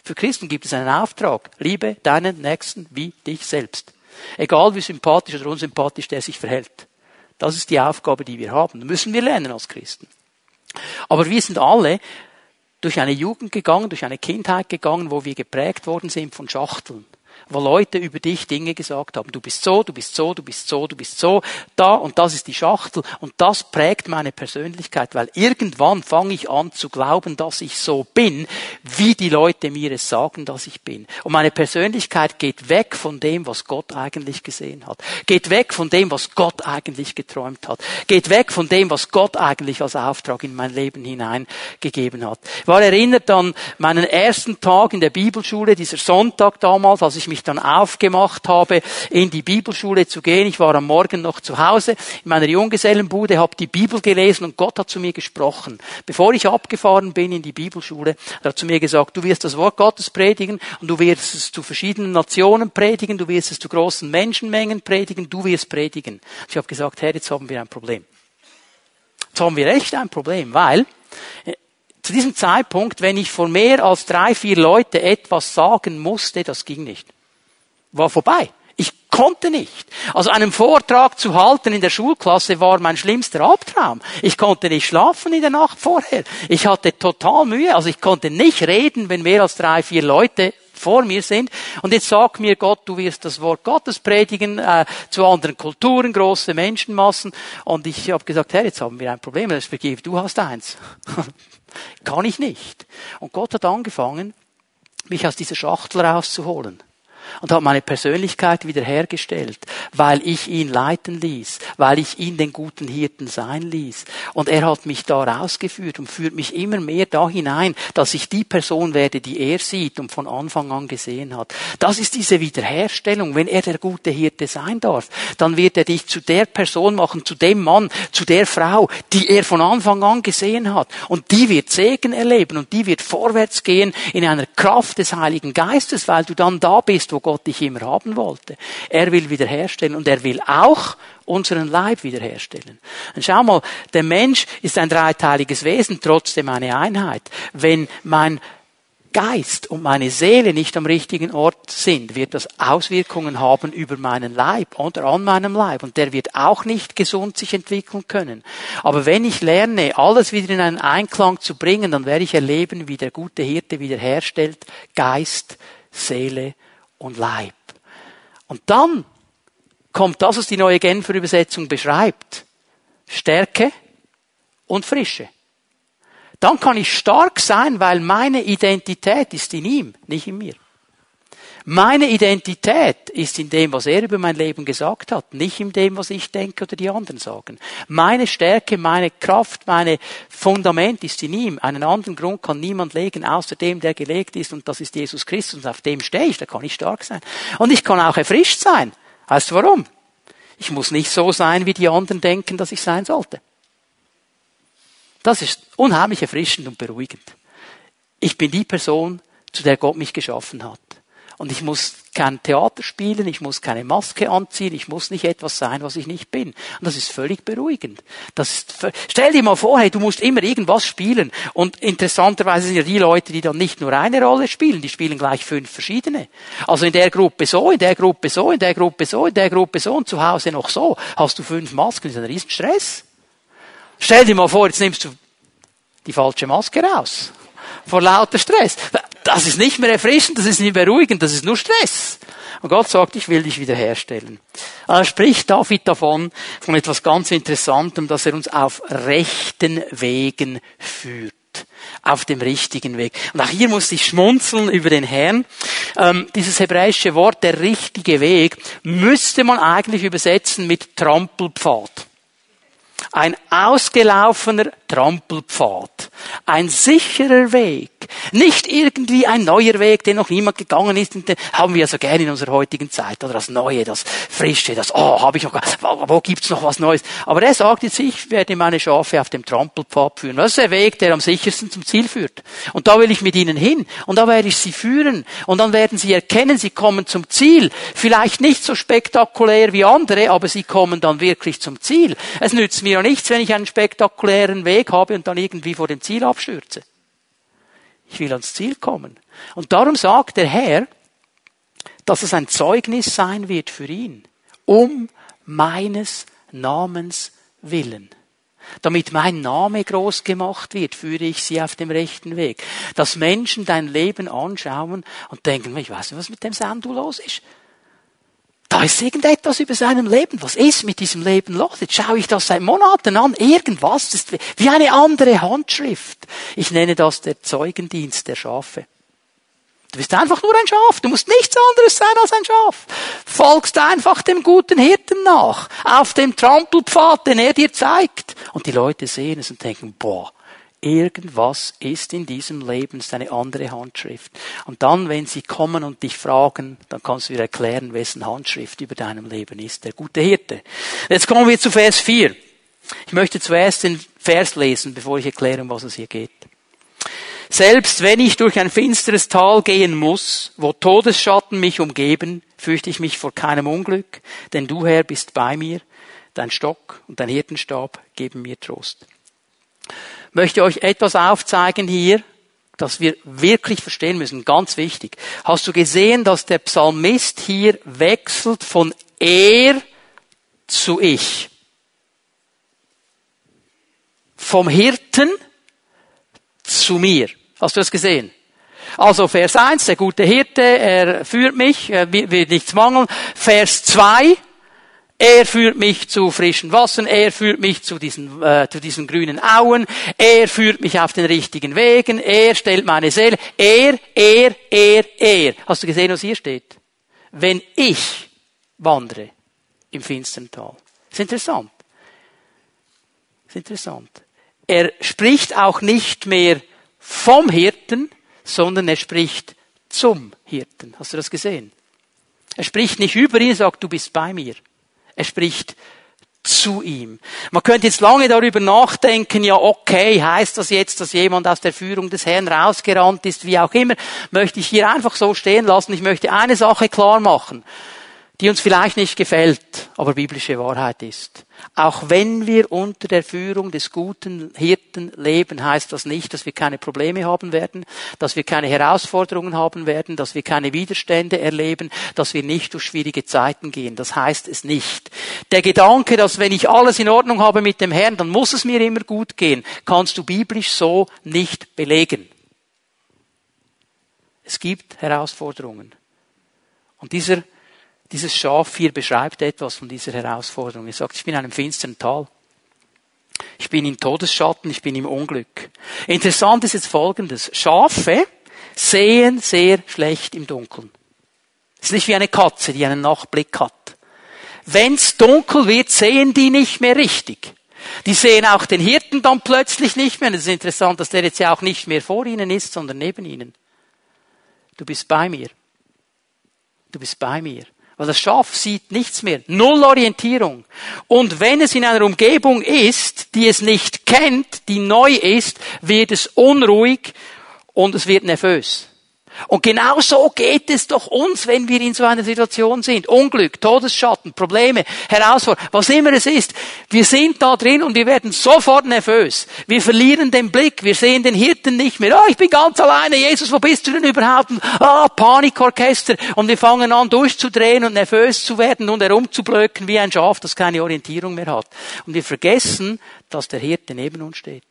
Für Christen gibt es einen Auftrag. Liebe deinen Nächsten wie dich selbst. Egal wie sympathisch oder unsympathisch der sich verhält. Das ist die Aufgabe, die wir haben. Das müssen wir lernen als Christen. Aber wir sind alle durch eine Jugend gegangen, durch eine Kindheit gegangen, wo wir geprägt worden sind von Schachteln wo Leute über dich Dinge gesagt haben. Du bist so, du bist so, du bist so, du bist so, da und das ist die Schachtel und das prägt meine Persönlichkeit, weil irgendwann fange ich an zu glauben, dass ich so bin, wie die Leute mir es sagen, dass ich bin. Und meine Persönlichkeit geht weg von dem, was Gott eigentlich gesehen hat. Geht weg von dem, was Gott eigentlich geträumt hat. Geht weg von dem, was Gott eigentlich als Auftrag in mein Leben hineingegeben hat. Ich war erinnert an meinen ersten Tag in der Bibelschule, dieser Sonntag damals, als ich mich dann aufgemacht habe, in die Bibelschule zu gehen. Ich war am Morgen noch zu Hause in meiner Junggesellenbude, habe die Bibel gelesen und Gott hat zu mir gesprochen. Bevor ich abgefahren bin in die Bibelschule, hat er zu mir gesagt, du wirst das Wort Gottes predigen und du wirst es zu verschiedenen Nationen predigen, du wirst es zu großen Menschenmengen predigen, du wirst predigen. Ich habe gesagt, Herr, jetzt haben wir ein Problem. Jetzt haben wir echt ein Problem, weil äh, zu diesem Zeitpunkt, wenn ich vor mehr als drei, vier Leute etwas sagen musste, das ging nicht war vorbei. Ich konnte nicht. Also einen Vortrag zu halten in der Schulklasse war mein schlimmster Albtraum. Ich konnte nicht schlafen in der Nacht vorher. Ich hatte total Mühe. Also ich konnte nicht reden, wenn mehr als drei, vier Leute vor mir sind. Und jetzt sag mir Gott, du wirst das Wort Gottes predigen äh, zu anderen Kulturen, große Menschenmassen. Und ich habe gesagt, Herr, jetzt haben wir ein Problem. Respektive, du hast eins. Kann ich nicht. Und Gott hat angefangen, mich aus dieser Schachtel rauszuholen und hat meine Persönlichkeit wiederhergestellt. weil ich ihn leiten ließ, weil ich ihn den guten Hirten sein ließ. Und er hat mich da rausgeführt und führt mich immer mehr da hinein, dass ich die Person werde, die er sieht und von Anfang an gesehen hat. Das ist diese Wiederherstellung. Wenn er der gute Hirte sein darf, dann wird er dich zu der Person machen, zu dem Mann, zu der Frau, die er von Anfang an gesehen hat. Und die wird Segen erleben und die wird vorwärts gehen in einer Kraft des Heiligen Geistes, weil du dann da bist, wo Gott dich immer haben wollte. Er will wiederherstellen und er will auch unseren Leib wiederherstellen. Und schau mal, der Mensch ist ein dreiteiliges Wesen, trotzdem eine Einheit. Wenn mein Geist und meine Seele nicht am richtigen Ort sind, wird das Auswirkungen haben über meinen Leib oder an meinem Leib. Und der wird auch nicht gesund sich entwickeln können. Aber wenn ich lerne, alles wieder in einen Einklang zu bringen, dann werde ich erleben, wie der gute Hirte wiederherstellt Geist, Seele und Leib. Und dann kommt das, was die neue Genfer Übersetzung beschreibt. Stärke und Frische. Dann kann ich stark sein, weil meine Identität ist in ihm, nicht in mir. Meine Identität ist in dem, was er über mein Leben gesagt hat, nicht in dem, was ich denke oder die anderen sagen. Meine Stärke, meine Kraft, meine Fundament ist in ihm. Einen anderen Grund kann niemand legen, außer dem, der gelegt ist, und das ist Jesus Christus. Und auf dem stehe ich, da kann ich stark sein. Und ich kann auch erfrischt sein. Weißt du warum? Ich muss nicht so sein, wie die anderen denken, dass ich sein sollte. Das ist unheimlich erfrischend und beruhigend. Ich bin die Person, zu der Gott mich geschaffen hat. Und ich muss kein Theater spielen, ich muss keine Maske anziehen, ich muss nicht etwas sein, was ich nicht bin. Und das ist völlig beruhigend. Das ist, stell dir mal vor, hey, du musst immer irgendwas spielen. Und interessanterweise sind ja die Leute, die dann nicht nur eine Rolle spielen, die spielen gleich fünf verschiedene. Also in der Gruppe so, in der Gruppe so, in der Gruppe so, in der Gruppe so und zu Hause noch so. Hast du fünf Masken, das ist ein Riesenstress. Stell dir mal vor, jetzt nimmst du die falsche Maske raus. Vor lauter Stress. Das ist nicht mehr erfrischend, das ist nicht beruhigend, das ist nur Stress. Und Gott sagt, ich will dich wiederherstellen. Er spricht David davon, von etwas ganz Interessantem, dass er uns auf rechten Wegen führt auf dem richtigen Weg. Und auch hier muss ich schmunzeln über den Herrn. Ähm, dieses hebräische Wort, der richtige Weg, müsste man eigentlich übersetzen mit Trampelpfad. Ein ausgelaufener Trampelpfad. Ein sicherer Weg. Nicht irgendwie ein neuer Weg, den noch niemand gegangen ist. Und den haben wir so gerne in unserer heutigen Zeit. Oder das Neue, das Frische, das, oh, habe ich noch, wo, wo gibt's noch was Neues? Aber er sagt jetzt, ich werde meine Schafe auf dem Trampelpfad führen. Das ist der Weg, der am sichersten zum Ziel führt. Und da will ich mit ihnen hin. Und da werde ich sie führen. Und dann werden sie erkennen, sie kommen zum Ziel. Vielleicht nicht so spektakulär wie andere, aber sie kommen dann wirklich zum Ziel. Es nützt mir ja nichts, wenn ich einen spektakulären Weg habe und dann irgendwie vor dem Ziel abstürze. Ich will ans Ziel kommen. Und darum sagt der Herr, dass es ein Zeugnis sein wird für ihn, um meines Namens willen. Damit mein Name groß gemacht wird, führe ich sie auf dem rechten Weg. Dass Menschen dein Leben anschauen und denken, ich weiß nicht, was mit dem Sandu los ist. Da ist irgendetwas über seinem Leben. Was ist mit diesem Leben los? Jetzt schaue ich das seit Monaten an. Irgendwas ist wie eine andere Handschrift. Ich nenne das der Zeugendienst der Schafe. Du bist einfach nur ein Schaf. Du musst nichts anderes sein als ein Schaf. Folgst einfach dem guten Hirten nach. Auf dem Trampelpfad, den er dir zeigt. Und die Leute sehen es und denken, boah, Irgendwas ist in diesem Leben eine andere Handschrift. Und dann, wenn sie kommen und dich fragen, dann kannst du dir erklären, wessen Handschrift über deinem Leben ist. Der gute Hirte. Jetzt kommen wir zu Vers 4. Ich möchte zuerst den Vers lesen, bevor ich erkläre, um was es hier geht. Selbst wenn ich durch ein finsteres Tal gehen muss, wo Todesschatten mich umgeben, fürchte ich mich vor keinem Unglück, denn du Herr bist bei mir, dein Stock und dein Hirtenstab geben mir Trost möchte euch etwas aufzeigen hier, das wir wirklich verstehen müssen. Ganz wichtig. Hast du gesehen, dass der Psalmist hier wechselt von er zu ich? Vom Hirten zu mir. Hast du das gesehen? Also Vers 1, der gute Hirte, er führt mich, er wird nichts mangeln. Vers 2, er führt mich zu frischen Wassern, er führt mich zu diesen, äh, zu diesen grünen Auen, er führt mich auf den richtigen Wegen, er stellt meine Seele, er, er, er, er. Hast du gesehen, was hier steht? Wenn ich wandere im finsteren Tal. ist interessant. ist interessant. Er spricht auch nicht mehr vom Hirten, sondern er spricht zum Hirten. Hast du das gesehen? Er spricht nicht über ihn, sagt, du bist bei mir. Er spricht zu ihm. Man könnte jetzt lange darüber nachdenken, ja okay, heißt das jetzt, dass jemand aus der Führung des Herrn rausgerannt ist, wie auch immer, möchte ich hier einfach so stehen lassen. Ich möchte eine Sache klar machen die uns vielleicht nicht gefällt, aber biblische Wahrheit ist. Auch wenn wir unter der Führung des guten Hirten leben, heißt das nicht, dass wir keine Probleme haben werden, dass wir keine Herausforderungen haben werden, dass wir keine Widerstände erleben, dass wir nicht durch schwierige Zeiten gehen. Das heißt es nicht. Der Gedanke, dass wenn ich alles in Ordnung habe mit dem Herrn, dann muss es mir immer gut gehen, kannst du biblisch so nicht belegen. Es gibt Herausforderungen. Und dieser dieses Schaf hier beschreibt etwas von dieser Herausforderung. Er sagt, ich bin in einem finsteren Tal. Ich bin im Todesschatten, ich bin im Unglück. Interessant ist jetzt Folgendes. Schafe sehen sehr schlecht im Dunkeln. Es ist nicht wie eine Katze, die einen Nachtblick hat. Wenn's dunkel wird, sehen die nicht mehr richtig. Die sehen auch den Hirten dann plötzlich nicht mehr. Es ist interessant, dass der jetzt ja auch nicht mehr vor ihnen ist, sondern neben ihnen. Du bist bei mir. Du bist bei mir. Weil das Schaf sieht nichts mehr. Null Orientierung. Und wenn es in einer Umgebung ist, die es nicht kennt, die neu ist, wird es unruhig und es wird nervös. Und genau so geht es doch uns, wenn wir in so einer Situation sind. Unglück, Todesschatten, Probleme, Herausforderungen, was immer es ist. Wir sind da drin und wir werden sofort nervös. Wir verlieren den Blick, wir sehen den Hirten nicht mehr. Oh, ich bin ganz alleine, Jesus, wo bist du denn überhaupt? Ah, oh, Panikorchester. Und wir fangen an durchzudrehen und nervös zu werden und herumzublöken wie ein Schaf, das keine Orientierung mehr hat. Und wir vergessen, dass der Hirte neben uns steht.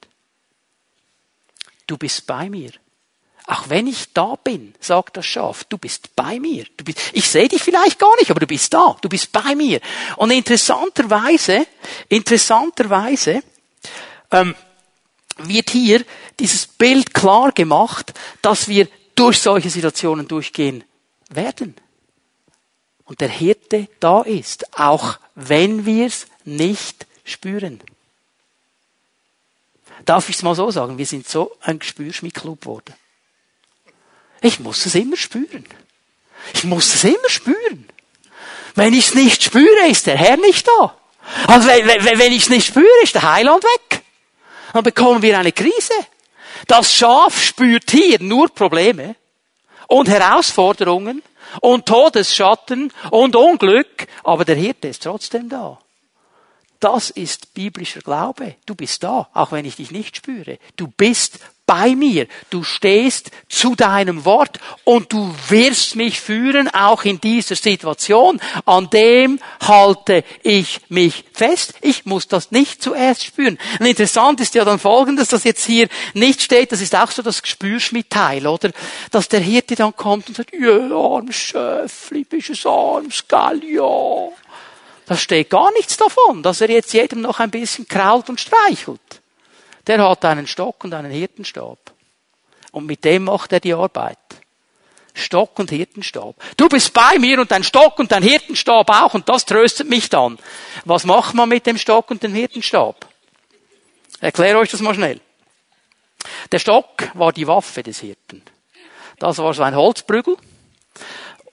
Du bist bei mir. Auch wenn ich da bin, sagt das Schaf, du bist bei mir. Du bist, ich sehe dich vielleicht gar nicht, aber du bist da. Du bist bei mir. Und interessanterweise, interessanterweise, ähm, wird hier dieses Bild klar gemacht, dass wir durch solche Situationen durchgehen werden. Und der Hirte da ist, auch wenn wir es nicht spüren. Darf ich es mal so sagen? Wir sind so ein Gespürschmiedclub geworden. Ich muss es immer spüren. Ich muss es immer spüren. Wenn ich es nicht spüre, ist der Herr nicht da. Also wenn, wenn, wenn ich es nicht spüre, ist der Heiland weg. Dann bekommen wir eine Krise. Das Schaf spürt hier nur Probleme und Herausforderungen und Todesschatten und Unglück, aber der Hirte ist trotzdem da. Das ist biblischer Glaube. Du bist da, auch wenn ich dich nicht spüre. Du bist bei mir. Du stehst zu deinem Wort und du wirst mich führen, auch in dieser Situation. An dem halte ich mich fest. Ich muss das nicht zuerst spüren. Und interessant ist ja dann folgendes, dass jetzt hier nicht steht, das ist auch so das Gespürschmitteil, oder? Dass der Hirte dann kommt und sagt, ja, armes Schöfli, bist du armes Gallia. Da steht gar nichts davon, dass er jetzt jedem noch ein bisschen krault und streichelt der hat einen Stock und einen Hirtenstab. Und mit dem macht er die Arbeit. Stock und Hirtenstab. Du bist bei mir und dein Stock und dein Hirtenstab auch und das tröstet mich dann. Was macht man mit dem Stock und dem Hirtenstab? Erkläre euch das mal schnell. Der Stock war die Waffe des Hirten. Das war so ein Holzprügel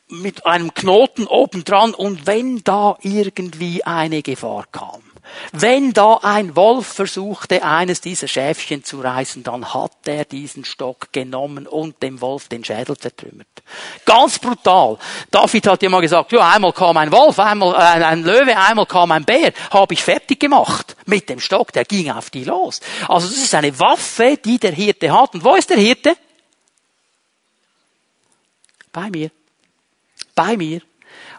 mit einem Knoten obendran und wenn da irgendwie eine Gefahr kam, wenn da ein Wolf versuchte, eines dieser Schäfchen zu reißen, dann hat er diesen Stock genommen und dem Wolf den Schädel zertrümmert. Ganz brutal. David hat ja mal gesagt, ja, einmal kam ein Wolf, einmal äh, ein Löwe, einmal kam ein Bär, habe ich fertig gemacht mit dem Stock, der ging auf die los. Also das ist eine Waffe, die der Hirte hat. Und wo ist der Hirte? Bei mir. Bei mir.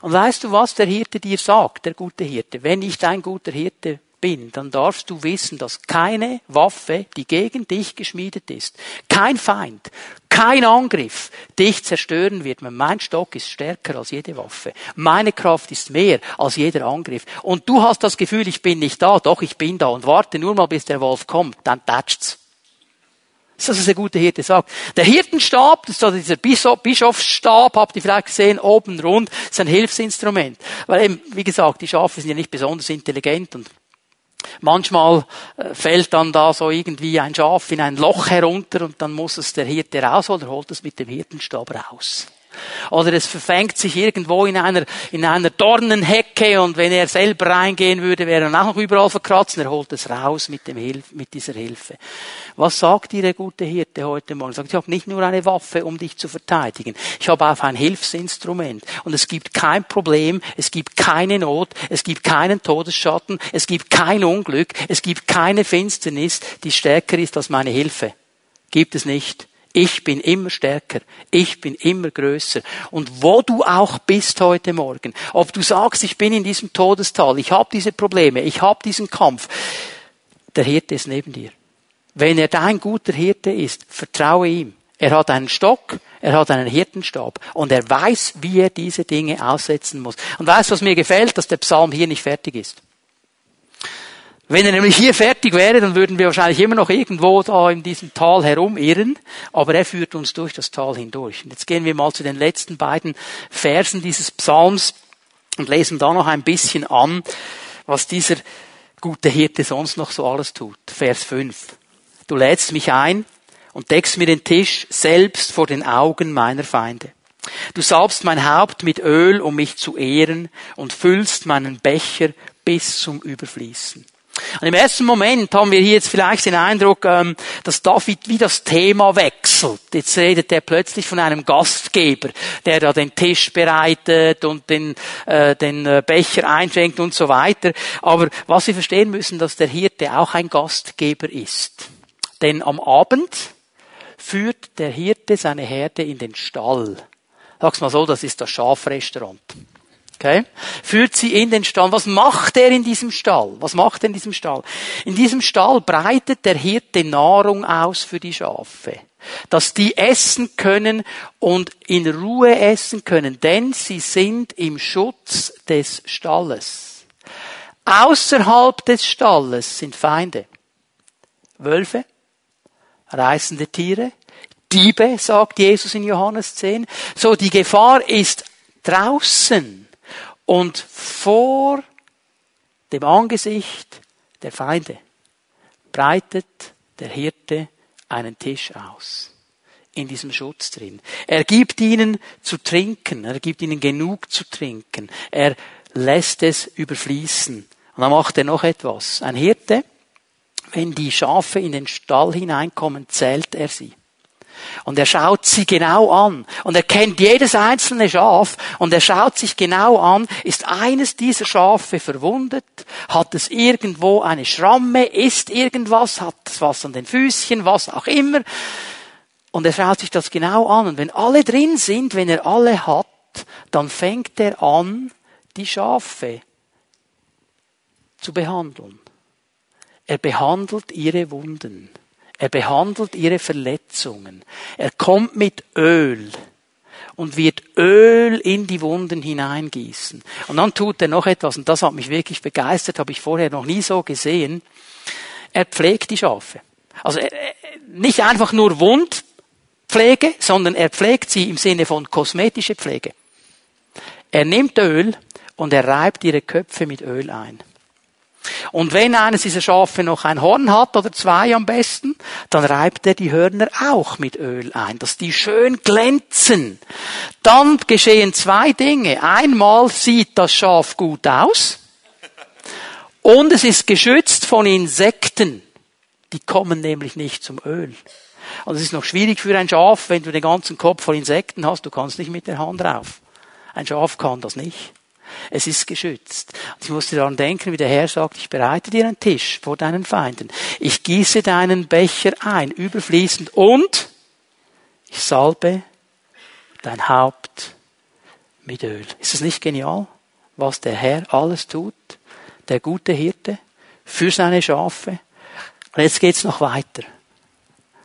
Und weißt du, was der Hirte dir sagt, der gute Hirte? Wenn ich dein guter Hirte bin, dann darfst du wissen, dass keine Waffe, die gegen dich geschmiedet ist, kein Feind, kein Angriff dich zerstören wird. Mein Stock ist stärker als jede Waffe. Meine Kraft ist mehr als jeder Angriff. Und du hast das Gefühl, ich bin nicht da, doch ich bin da und warte nur mal, bis der Wolf kommt, dann tätscht's. Das ist, was der gute Hirte sagt. Der Hirtenstab, das ist also dieser Bischofsstab, habt ihr vielleicht gesehen, oben rund, ist ein Hilfsinstrument. Weil eben, wie gesagt, die Schafe sind ja nicht besonders intelligent und manchmal äh, fällt dann da so irgendwie ein Schaf in ein Loch herunter und dann muss es der Hirte rausholen, holt es mit dem Hirtenstab raus. Oder es verfängt sich irgendwo in einer, in einer Dornenhecke und wenn er selber reingehen würde, wäre er auch noch überall verkratzt er holt es raus mit, dem Hilf, mit dieser Hilfe. Was sagt dir der gute Hirte heute Morgen? Sagt, ich habe nicht nur eine Waffe, um dich zu verteidigen. Ich habe auch ein Hilfsinstrument. Und es gibt kein Problem, es gibt keine Not, es gibt keinen Todesschatten, es gibt kein Unglück, es gibt keine Finsternis, die stärker ist als meine Hilfe. Gibt es nicht. Ich bin immer stärker. Ich bin immer größer. Und wo du auch bist heute Morgen, ob du sagst, ich bin in diesem Todestal, ich habe diese Probleme, ich habe diesen Kampf, der Hirte ist neben dir. Wenn er dein guter Hirte ist, vertraue ihm. Er hat einen Stock, er hat einen Hirtenstab und er weiß, wie er diese Dinge aussetzen muss. Und weißt, was mir gefällt, dass der Psalm hier nicht fertig ist. Wenn er nämlich hier fertig wäre, dann würden wir wahrscheinlich immer noch irgendwo da in diesem Tal herumirren, aber er führt uns durch das Tal hindurch. Und jetzt gehen wir mal zu den letzten beiden Versen dieses Psalms und lesen da noch ein bisschen an, was dieser gute Hirte sonst noch so alles tut. Vers 5. Du lädst mich ein und deckst mir den Tisch selbst vor den Augen meiner Feinde. Du salbst mein Haupt mit Öl, um mich zu ehren, und füllst meinen Becher bis zum Überfließen. Und im ersten Moment haben wir hier jetzt vielleicht den Eindruck, ähm, dass David wie das Thema wechselt. Jetzt redet er plötzlich von einem Gastgeber, der da den Tisch bereitet und den, äh, den äh, Becher einschenkt und so weiter. Aber was wir verstehen müssen, dass der Hirte auch ein Gastgeber ist. Denn am Abend führt der Hirte seine Herde in den Stall. Sag's mal so, das ist das Schafrestaurant. Okay? Führt sie in den Stall. Was macht er in diesem Stall? Was macht er in diesem Stall? In diesem Stall breitet der Hirte Nahrung aus für die Schafe. Dass die essen können und in Ruhe essen können, denn sie sind im Schutz des Stalles. Außerhalb des Stalles sind Feinde. Wölfe, reißende Tiere, Diebe, sagt Jesus in Johannes 10. So, die Gefahr ist draußen. Und vor dem Angesicht der Feinde breitet der Hirte einen Tisch aus. In diesem Schutz drin. Er gibt ihnen zu trinken. Er gibt ihnen genug zu trinken. Er lässt es überfließen. Und dann macht er noch etwas. Ein Hirte, wenn die Schafe in den Stall hineinkommen, zählt er sie. Und er schaut sie genau an. Und er kennt jedes einzelne Schaf. Und er schaut sich genau an, ist eines dieser Schafe verwundet? Hat es irgendwo eine Schramme? Ist irgendwas? Hat es was an den Füßchen? Was auch immer? Und er schaut sich das genau an. Und wenn alle drin sind, wenn er alle hat, dann fängt er an, die Schafe zu behandeln. Er behandelt ihre Wunden. Er behandelt ihre Verletzungen. Er kommt mit Öl und wird Öl in die Wunden hineingießen. Und dann tut er noch etwas, und das hat mich wirklich begeistert, habe ich vorher noch nie so gesehen. Er pflegt die Schafe. Also nicht einfach nur Wundpflege, sondern er pflegt sie im Sinne von kosmetische Pflege. Er nimmt Öl und er reibt ihre Köpfe mit Öl ein. Und wenn eines dieser Schafe noch ein Horn hat, oder zwei am besten, dann reibt er die Hörner auch mit Öl ein, dass die schön glänzen. Dann geschehen zwei Dinge. Einmal sieht das Schaf gut aus und es ist geschützt von Insekten. Die kommen nämlich nicht zum Öl. Und es ist noch schwierig für ein Schaf, wenn du den ganzen Kopf voll Insekten hast, du kannst nicht mit der Hand drauf. Ein Schaf kann das nicht. Es ist geschützt. Ich musste daran denken, wie der Herr sagt, ich bereite dir einen Tisch vor deinen Feinden. Ich gieße deinen Becher ein, überfließend, und ich salbe dein Haupt mit Öl. Ist es nicht genial, was der Herr alles tut? Der gute Hirte für seine Schafe. Und jetzt geht's noch weiter.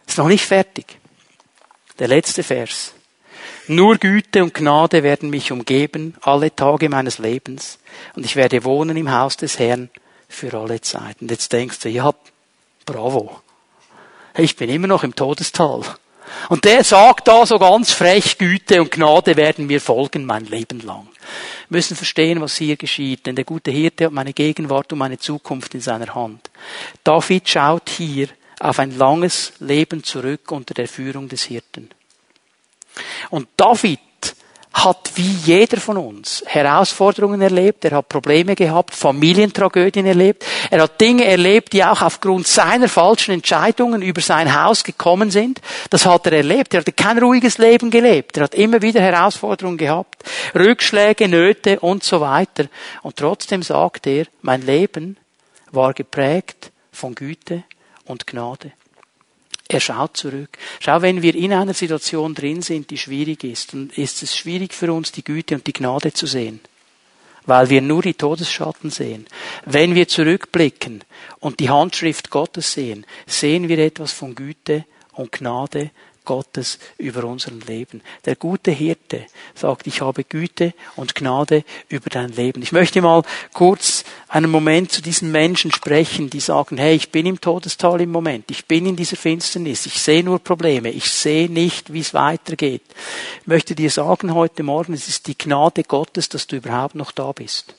Ist noch nicht fertig. Der letzte Vers. Nur Güte und Gnade werden mich umgeben alle Tage meines Lebens und ich werde wohnen im Haus des Herrn für alle Zeiten. Und jetzt denkst du, ja, bravo. Ich bin immer noch im Todestal. Und der sagt da so ganz frech, Güte und Gnade werden mir folgen mein Leben lang. Wir müssen verstehen, was hier geschieht, denn der gute Hirte hat meine Gegenwart und meine Zukunft in seiner Hand. David schaut hier auf ein langes Leben zurück unter der Führung des Hirten. Und David hat wie jeder von uns Herausforderungen erlebt, er hat Probleme gehabt, Familientragödien erlebt, er hat Dinge erlebt, die auch aufgrund seiner falschen Entscheidungen über sein Haus gekommen sind. Das hat er erlebt. Er hat kein ruhiges Leben gelebt. Er hat immer wieder Herausforderungen gehabt, Rückschläge, Nöte und so weiter. Und trotzdem sagt er, mein Leben war geprägt von Güte und Gnade. Er schaut zurück. Schau, wenn wir in einer Situation drin sind, die schwierig ist, dann ist es schwierig für uns, die Güte und die Gnade zu sehen. Weil wir nur die Todesschatten sehen. Wenn wir zurückblicken und die Handschrift Gottes sehen, sehen wir etwas von Güte und Gnade Gottes über unserem Leben. Der gute Hirte sagt, ich habe Güte und Gnade über dein Leben. Ich möchte mal kurz einen Moment zu diesen Menschen sprechen, die sagen, hey, ich bin im Todestal im Moment, ich bin in dieser Finsternis, ich sehe nur Probleme, ich sehe nicht, wie es weitergeht. Ich möchte dir sagen heute Morgen, es ist die Gnade Gottes, dass du überhaupt noch da bist.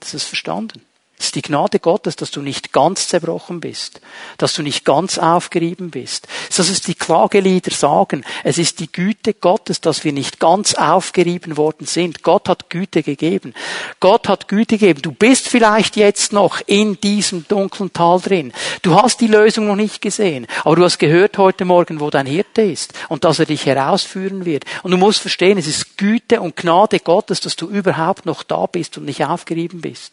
Das ist verstanden. Es ist die Gnade Gottes, dass du nicht ganz zerbrochen bist, dass du nicht ganz aufgerieben bist. Das ist die Klagelieder sagen. Es ist die Güte Gottes, dass wir nicht ganz aufgerieben worden sind. Gott hat Güte gegeben. Gott hat Güte gegeben. Du bist vielleicht jetzt noch in diesem dunklen Tal drin. Du hast die Lösung noch nicht gesehen, aber du hast gehört heute Morgen, wo dein Hirte ist und dass er dich herausführen wird. Und du musst verstehen, es ist Güte und Gnade Gottes, dass du überhaupt noch da bist und nicht aufgerieben bist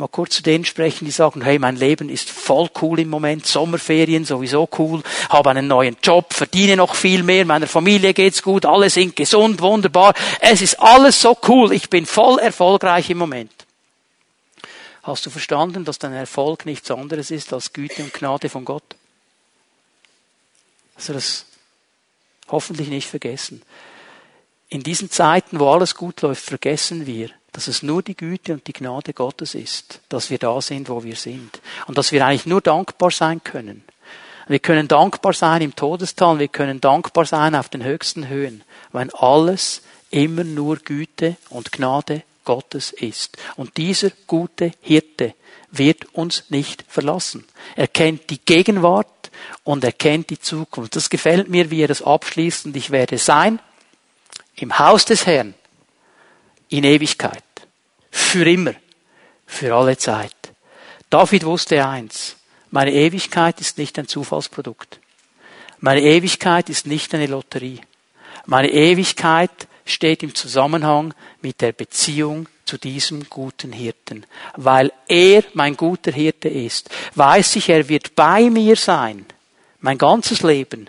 mal kurz zu denen sprechen, die sagen, hey, mein Leben ist voll cool im Moment, Sommerferien sowieso cool, habe einen neuen Job, verdiene noch viel mehr, meiner Familie geht's gut, alle sind gesund, wunderbar, es ist alles so cool, ich bin voll erfolgreich im Moment. Hast du verstanden, dass dein Erfolg nichts anderes ist als Güte und Gnade von Gott? Also das hoffentlich nicht vergessen. In diesen Zeiten, wo alles gut läuft, vergessen wir, dass es nur die Güte und die Gnade Gottes ist, dass wir da sind, wo wir sind. Und dass wir eigentlich nur dankbar sein können. Wir können dankbar sein im Todestal, wir können dankbar sein auf den höchsten Höhen, weil alles immer nur Güte und Gnade Gottes ist. Und dieser gute Hirte wird uns nicht verlassen. Er kennt die Gegenwart und er kennt die Zukunft. Das gefällt mir, wie er das abschließt und ich werde sein im Haus des Herrn in Ewigkeit. Für immer. Für alle Zeit. David wusste eins. Meine Ewigkeit ist nicht ein Zufallsprodukt. Meine Ewigkeit ist nicht eine Lotterie. Meine Ewigkeit steht im Zusammenhang mit der Beziehung zu diesem guten Hirten. Weil er mein guter Hirte ist, weiß ich, er wird bei mir sein, mein ganzes Leben,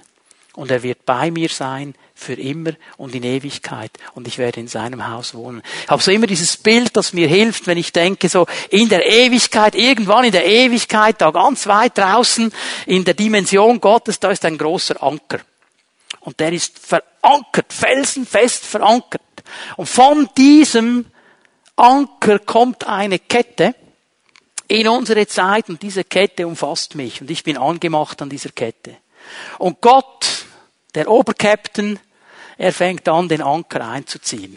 und er wird bei mir sein für immer und in Ewigkeit und ich werde in seinem Haus wohnen. Ich habe so immer dieses Bild, das mir hilft, wenn ich denke, so in der Ewigkeit, irgendwann in der Ewigkeit, da ganz weit draußen, in der Dimension Gottes, da ist ein großer Anker. Und der ist verankert, felsenfest verankert. Und von diesem Anker kommt eine Kette in unsere Zeit und diese Kette umfasst mich und ich bin angemacht an dieser Kette. Und Gott, der Oberkapitän, er fängt an, den Anker einzuziehen.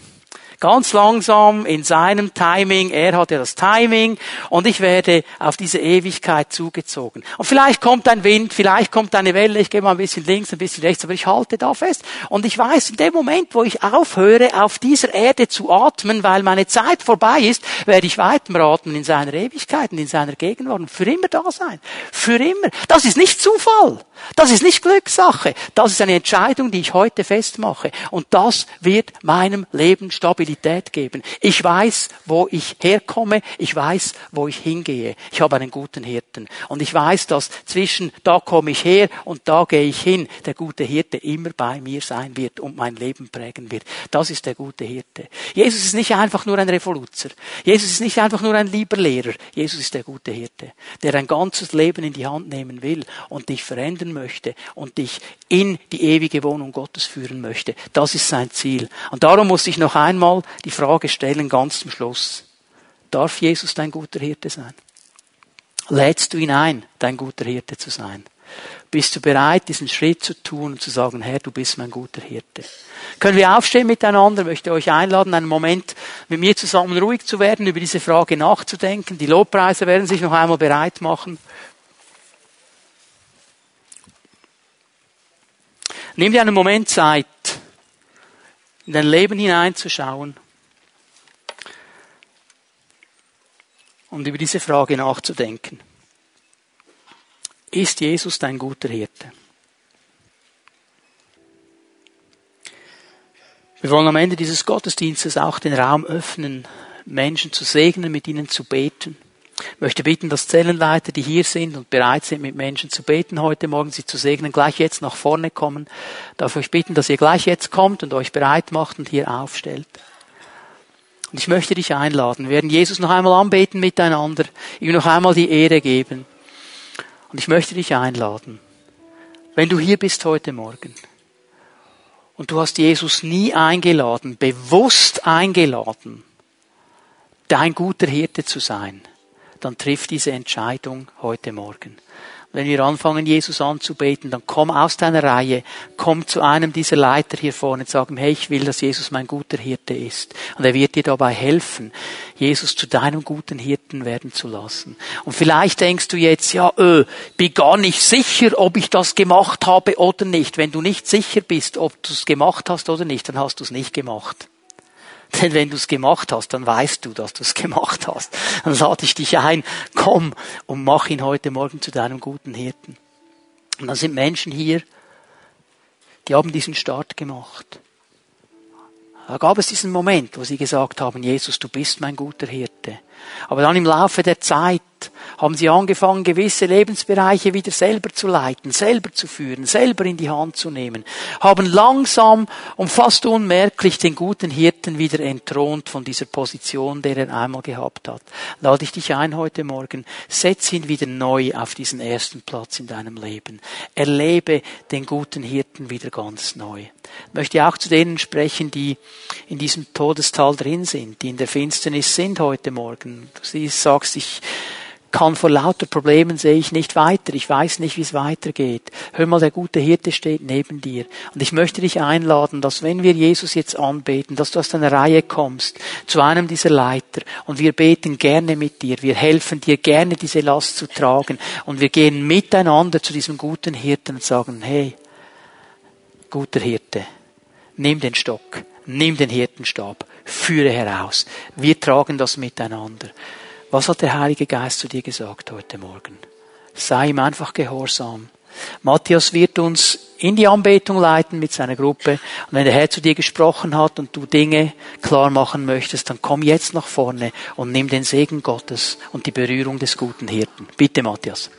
Ganz langsam in seinem Timing. Er hat ja das Timing und ich werde auf diese Ewigkeit zugezogen. Und vielleicht kommt ein Wind, vielleicht kommt eine Welle, ich gehe mal ein bisschen links, ein bisschen rechts, aber ich halte da fest. Und ich weiß, in dem Moment, wo ich aufhöre, auf dieser Erde zu atmen, weil meine Zeit vorbei ist, werde ich weiteratmen in seiner Ewigkeit und in seiner Gegenwart und für immer da sein. Für immer. Das ist nicht Zufall. Das ist nicht Glückssache. Das ist eine Entscheidung, die ich heute festmache. Und das wird meinem Leben Stabilität geben. Ich weiß, wo ich herkomme. Ich weiß, wo ich hingehe. Ich habe einen guten Hirten. Und ich weiß, dass zwischen da komme ich her und da gehe ich hin, der gute Hirte immer bei mir sein wird und mein Leben prägen wird. Das ist der gute Hirte. Jesus ist nicht einfach nur ein Revoluzer. Jesus ist nicht einfach nur ein lieber Lehrer. Jesus ist der gute Hirte, der ein ganzes Leben in die Hand nehmen will und dich verändern möchte und dich in die ewige Wohnung Gottes führen möchte. Das ist sein Ziel. Und darum muss ich noch einmal die Frage stellen, ganz zum Schluss. Darf Jesus dein guter Hirte sein? Lädst du ihn ein, dein guter Hirte zu sein? Bist du bereit, diesen Schritt zu tun und zu sagen, Herr, du bist mein guter Hirte? Können wir aufstehen miteinander? Ich möchte euch einladen, einen Moment mit mir zusammen ruhig zu werden, über diese Frage nachzudenken. Die Lobpreise werden sich noch einmal bereit machen. Nimm dir einen Moment Zeit, in dein Leben hineinzuschauen und über diese Frage nachzudenken. Ist Jesus dein guter Hirte? Wir wollen am Ende dieses Gottesdienstes auch den Raum öffnen, Menschen zu segnen, mit ihnen zu beten. Ich möchte bitten, dass Zellenleiter, die hier sind und bereit sind, mit Menschen zu beten heute Morgen, sie zu segnen, gleich jetzt nach vorne kommen. Darf ich euch bitten, dass ihr gleich jetzt kommt und euch bereit macht und hier aufstellt. Und ich möchte dich einladen. Wir werden Jesus noch einmal anbeten miteinander, ihm noch einmal die Ehre geben. Und ich möchte dich einladen. Wenn du hier bist heute Morgen und du hast Jesus nie eingeladen, bewusst eingeladen, dein guter Hirte zu sein, dann triff diese Entscheidung heute Morgen. Wenn wir anfangen, Jesus anzubeten, dann komm aus deiner Reihe, komm zu einem dieser Leiter hier vorne und sag ihm, hey, ich will, dass Jesus mein guter Hirte ist. Und er wird dir dabei helfen, Jesus zu deinem guten Hirten werden zu lassen. Und vielleicht denkst du jetzt, ja, öh, bin gar nicht sicher, ob ich das gemacht habe oder nicht. Wenn du nicht sicher bist, ob du es gemacht hast oder nicht, dann hast du es nicht gemacht. Denn wenn du es gemacht hast, dann weißt du, dass du es gemacht hast. Dann lade ich dich ein, komm und mach ihn heute Morgen zu deinem guten Hirten. Und dann sind Menschen hier, die haben diesen Start gemacht. Da gab es diesen Moment, wo sie gesagt haben, Jesus, du bist mein guter Hirte. Aber dann im Laufe der Zeit haben sie angefangen, gewisse Lebensbereiche wieder selber zu leiten, selber zu führen, selber in die Hand zu nehmen, haben langsam und fast unmerklich den guten Hirten wieder entthront von dieser Position, der er einmal gehabt hat. Lade ich dich ein heute Morgen, setz ihn wieder neu auf diesen ersten Platz in deinem Leben. Erlebe den guten Hirten wieder ganz neu. Ich möchte auch zu denen sprechen, die in diesem Todestal drin sind, die in der Finsternis sind heute Morgen. Du sagst, ich kann vor lauter Problemen sehe ich nicht weiter. Ich weiß nicht, wie es weitergeht. Hör mal, der gute Hirte steht neben dir. Und ich möchte dich einladen, dass wenn wir Jesus jetzt anbeten, dass du aus deiner Reihe kommst, zu einem dieser Leiter und wir beten gerne mit dir. Wir helfen dir gerne, diese Last zu tragen. Und wir gehen miteinander zu diesem guten Hirten und sagen, hey, guter Hirte, nimm den Stock, nimm den Hirtenstab, führe heraus. Wir tragen das miteinander. Was hat der Heilige Geist zu dir gesagt heute Morgen? Sei ihm einfach gehorsam. Matthias wird uns in die Anbetung leiten mit seiner Gruppe. Und wenn der Herr zu dir gesprochen hat und du Dinge klar machen möchtest, dann komm jetzt nach vorne und nimm den Segen Gottes und die Berührung des guten Hirten. Bitte, Matthias.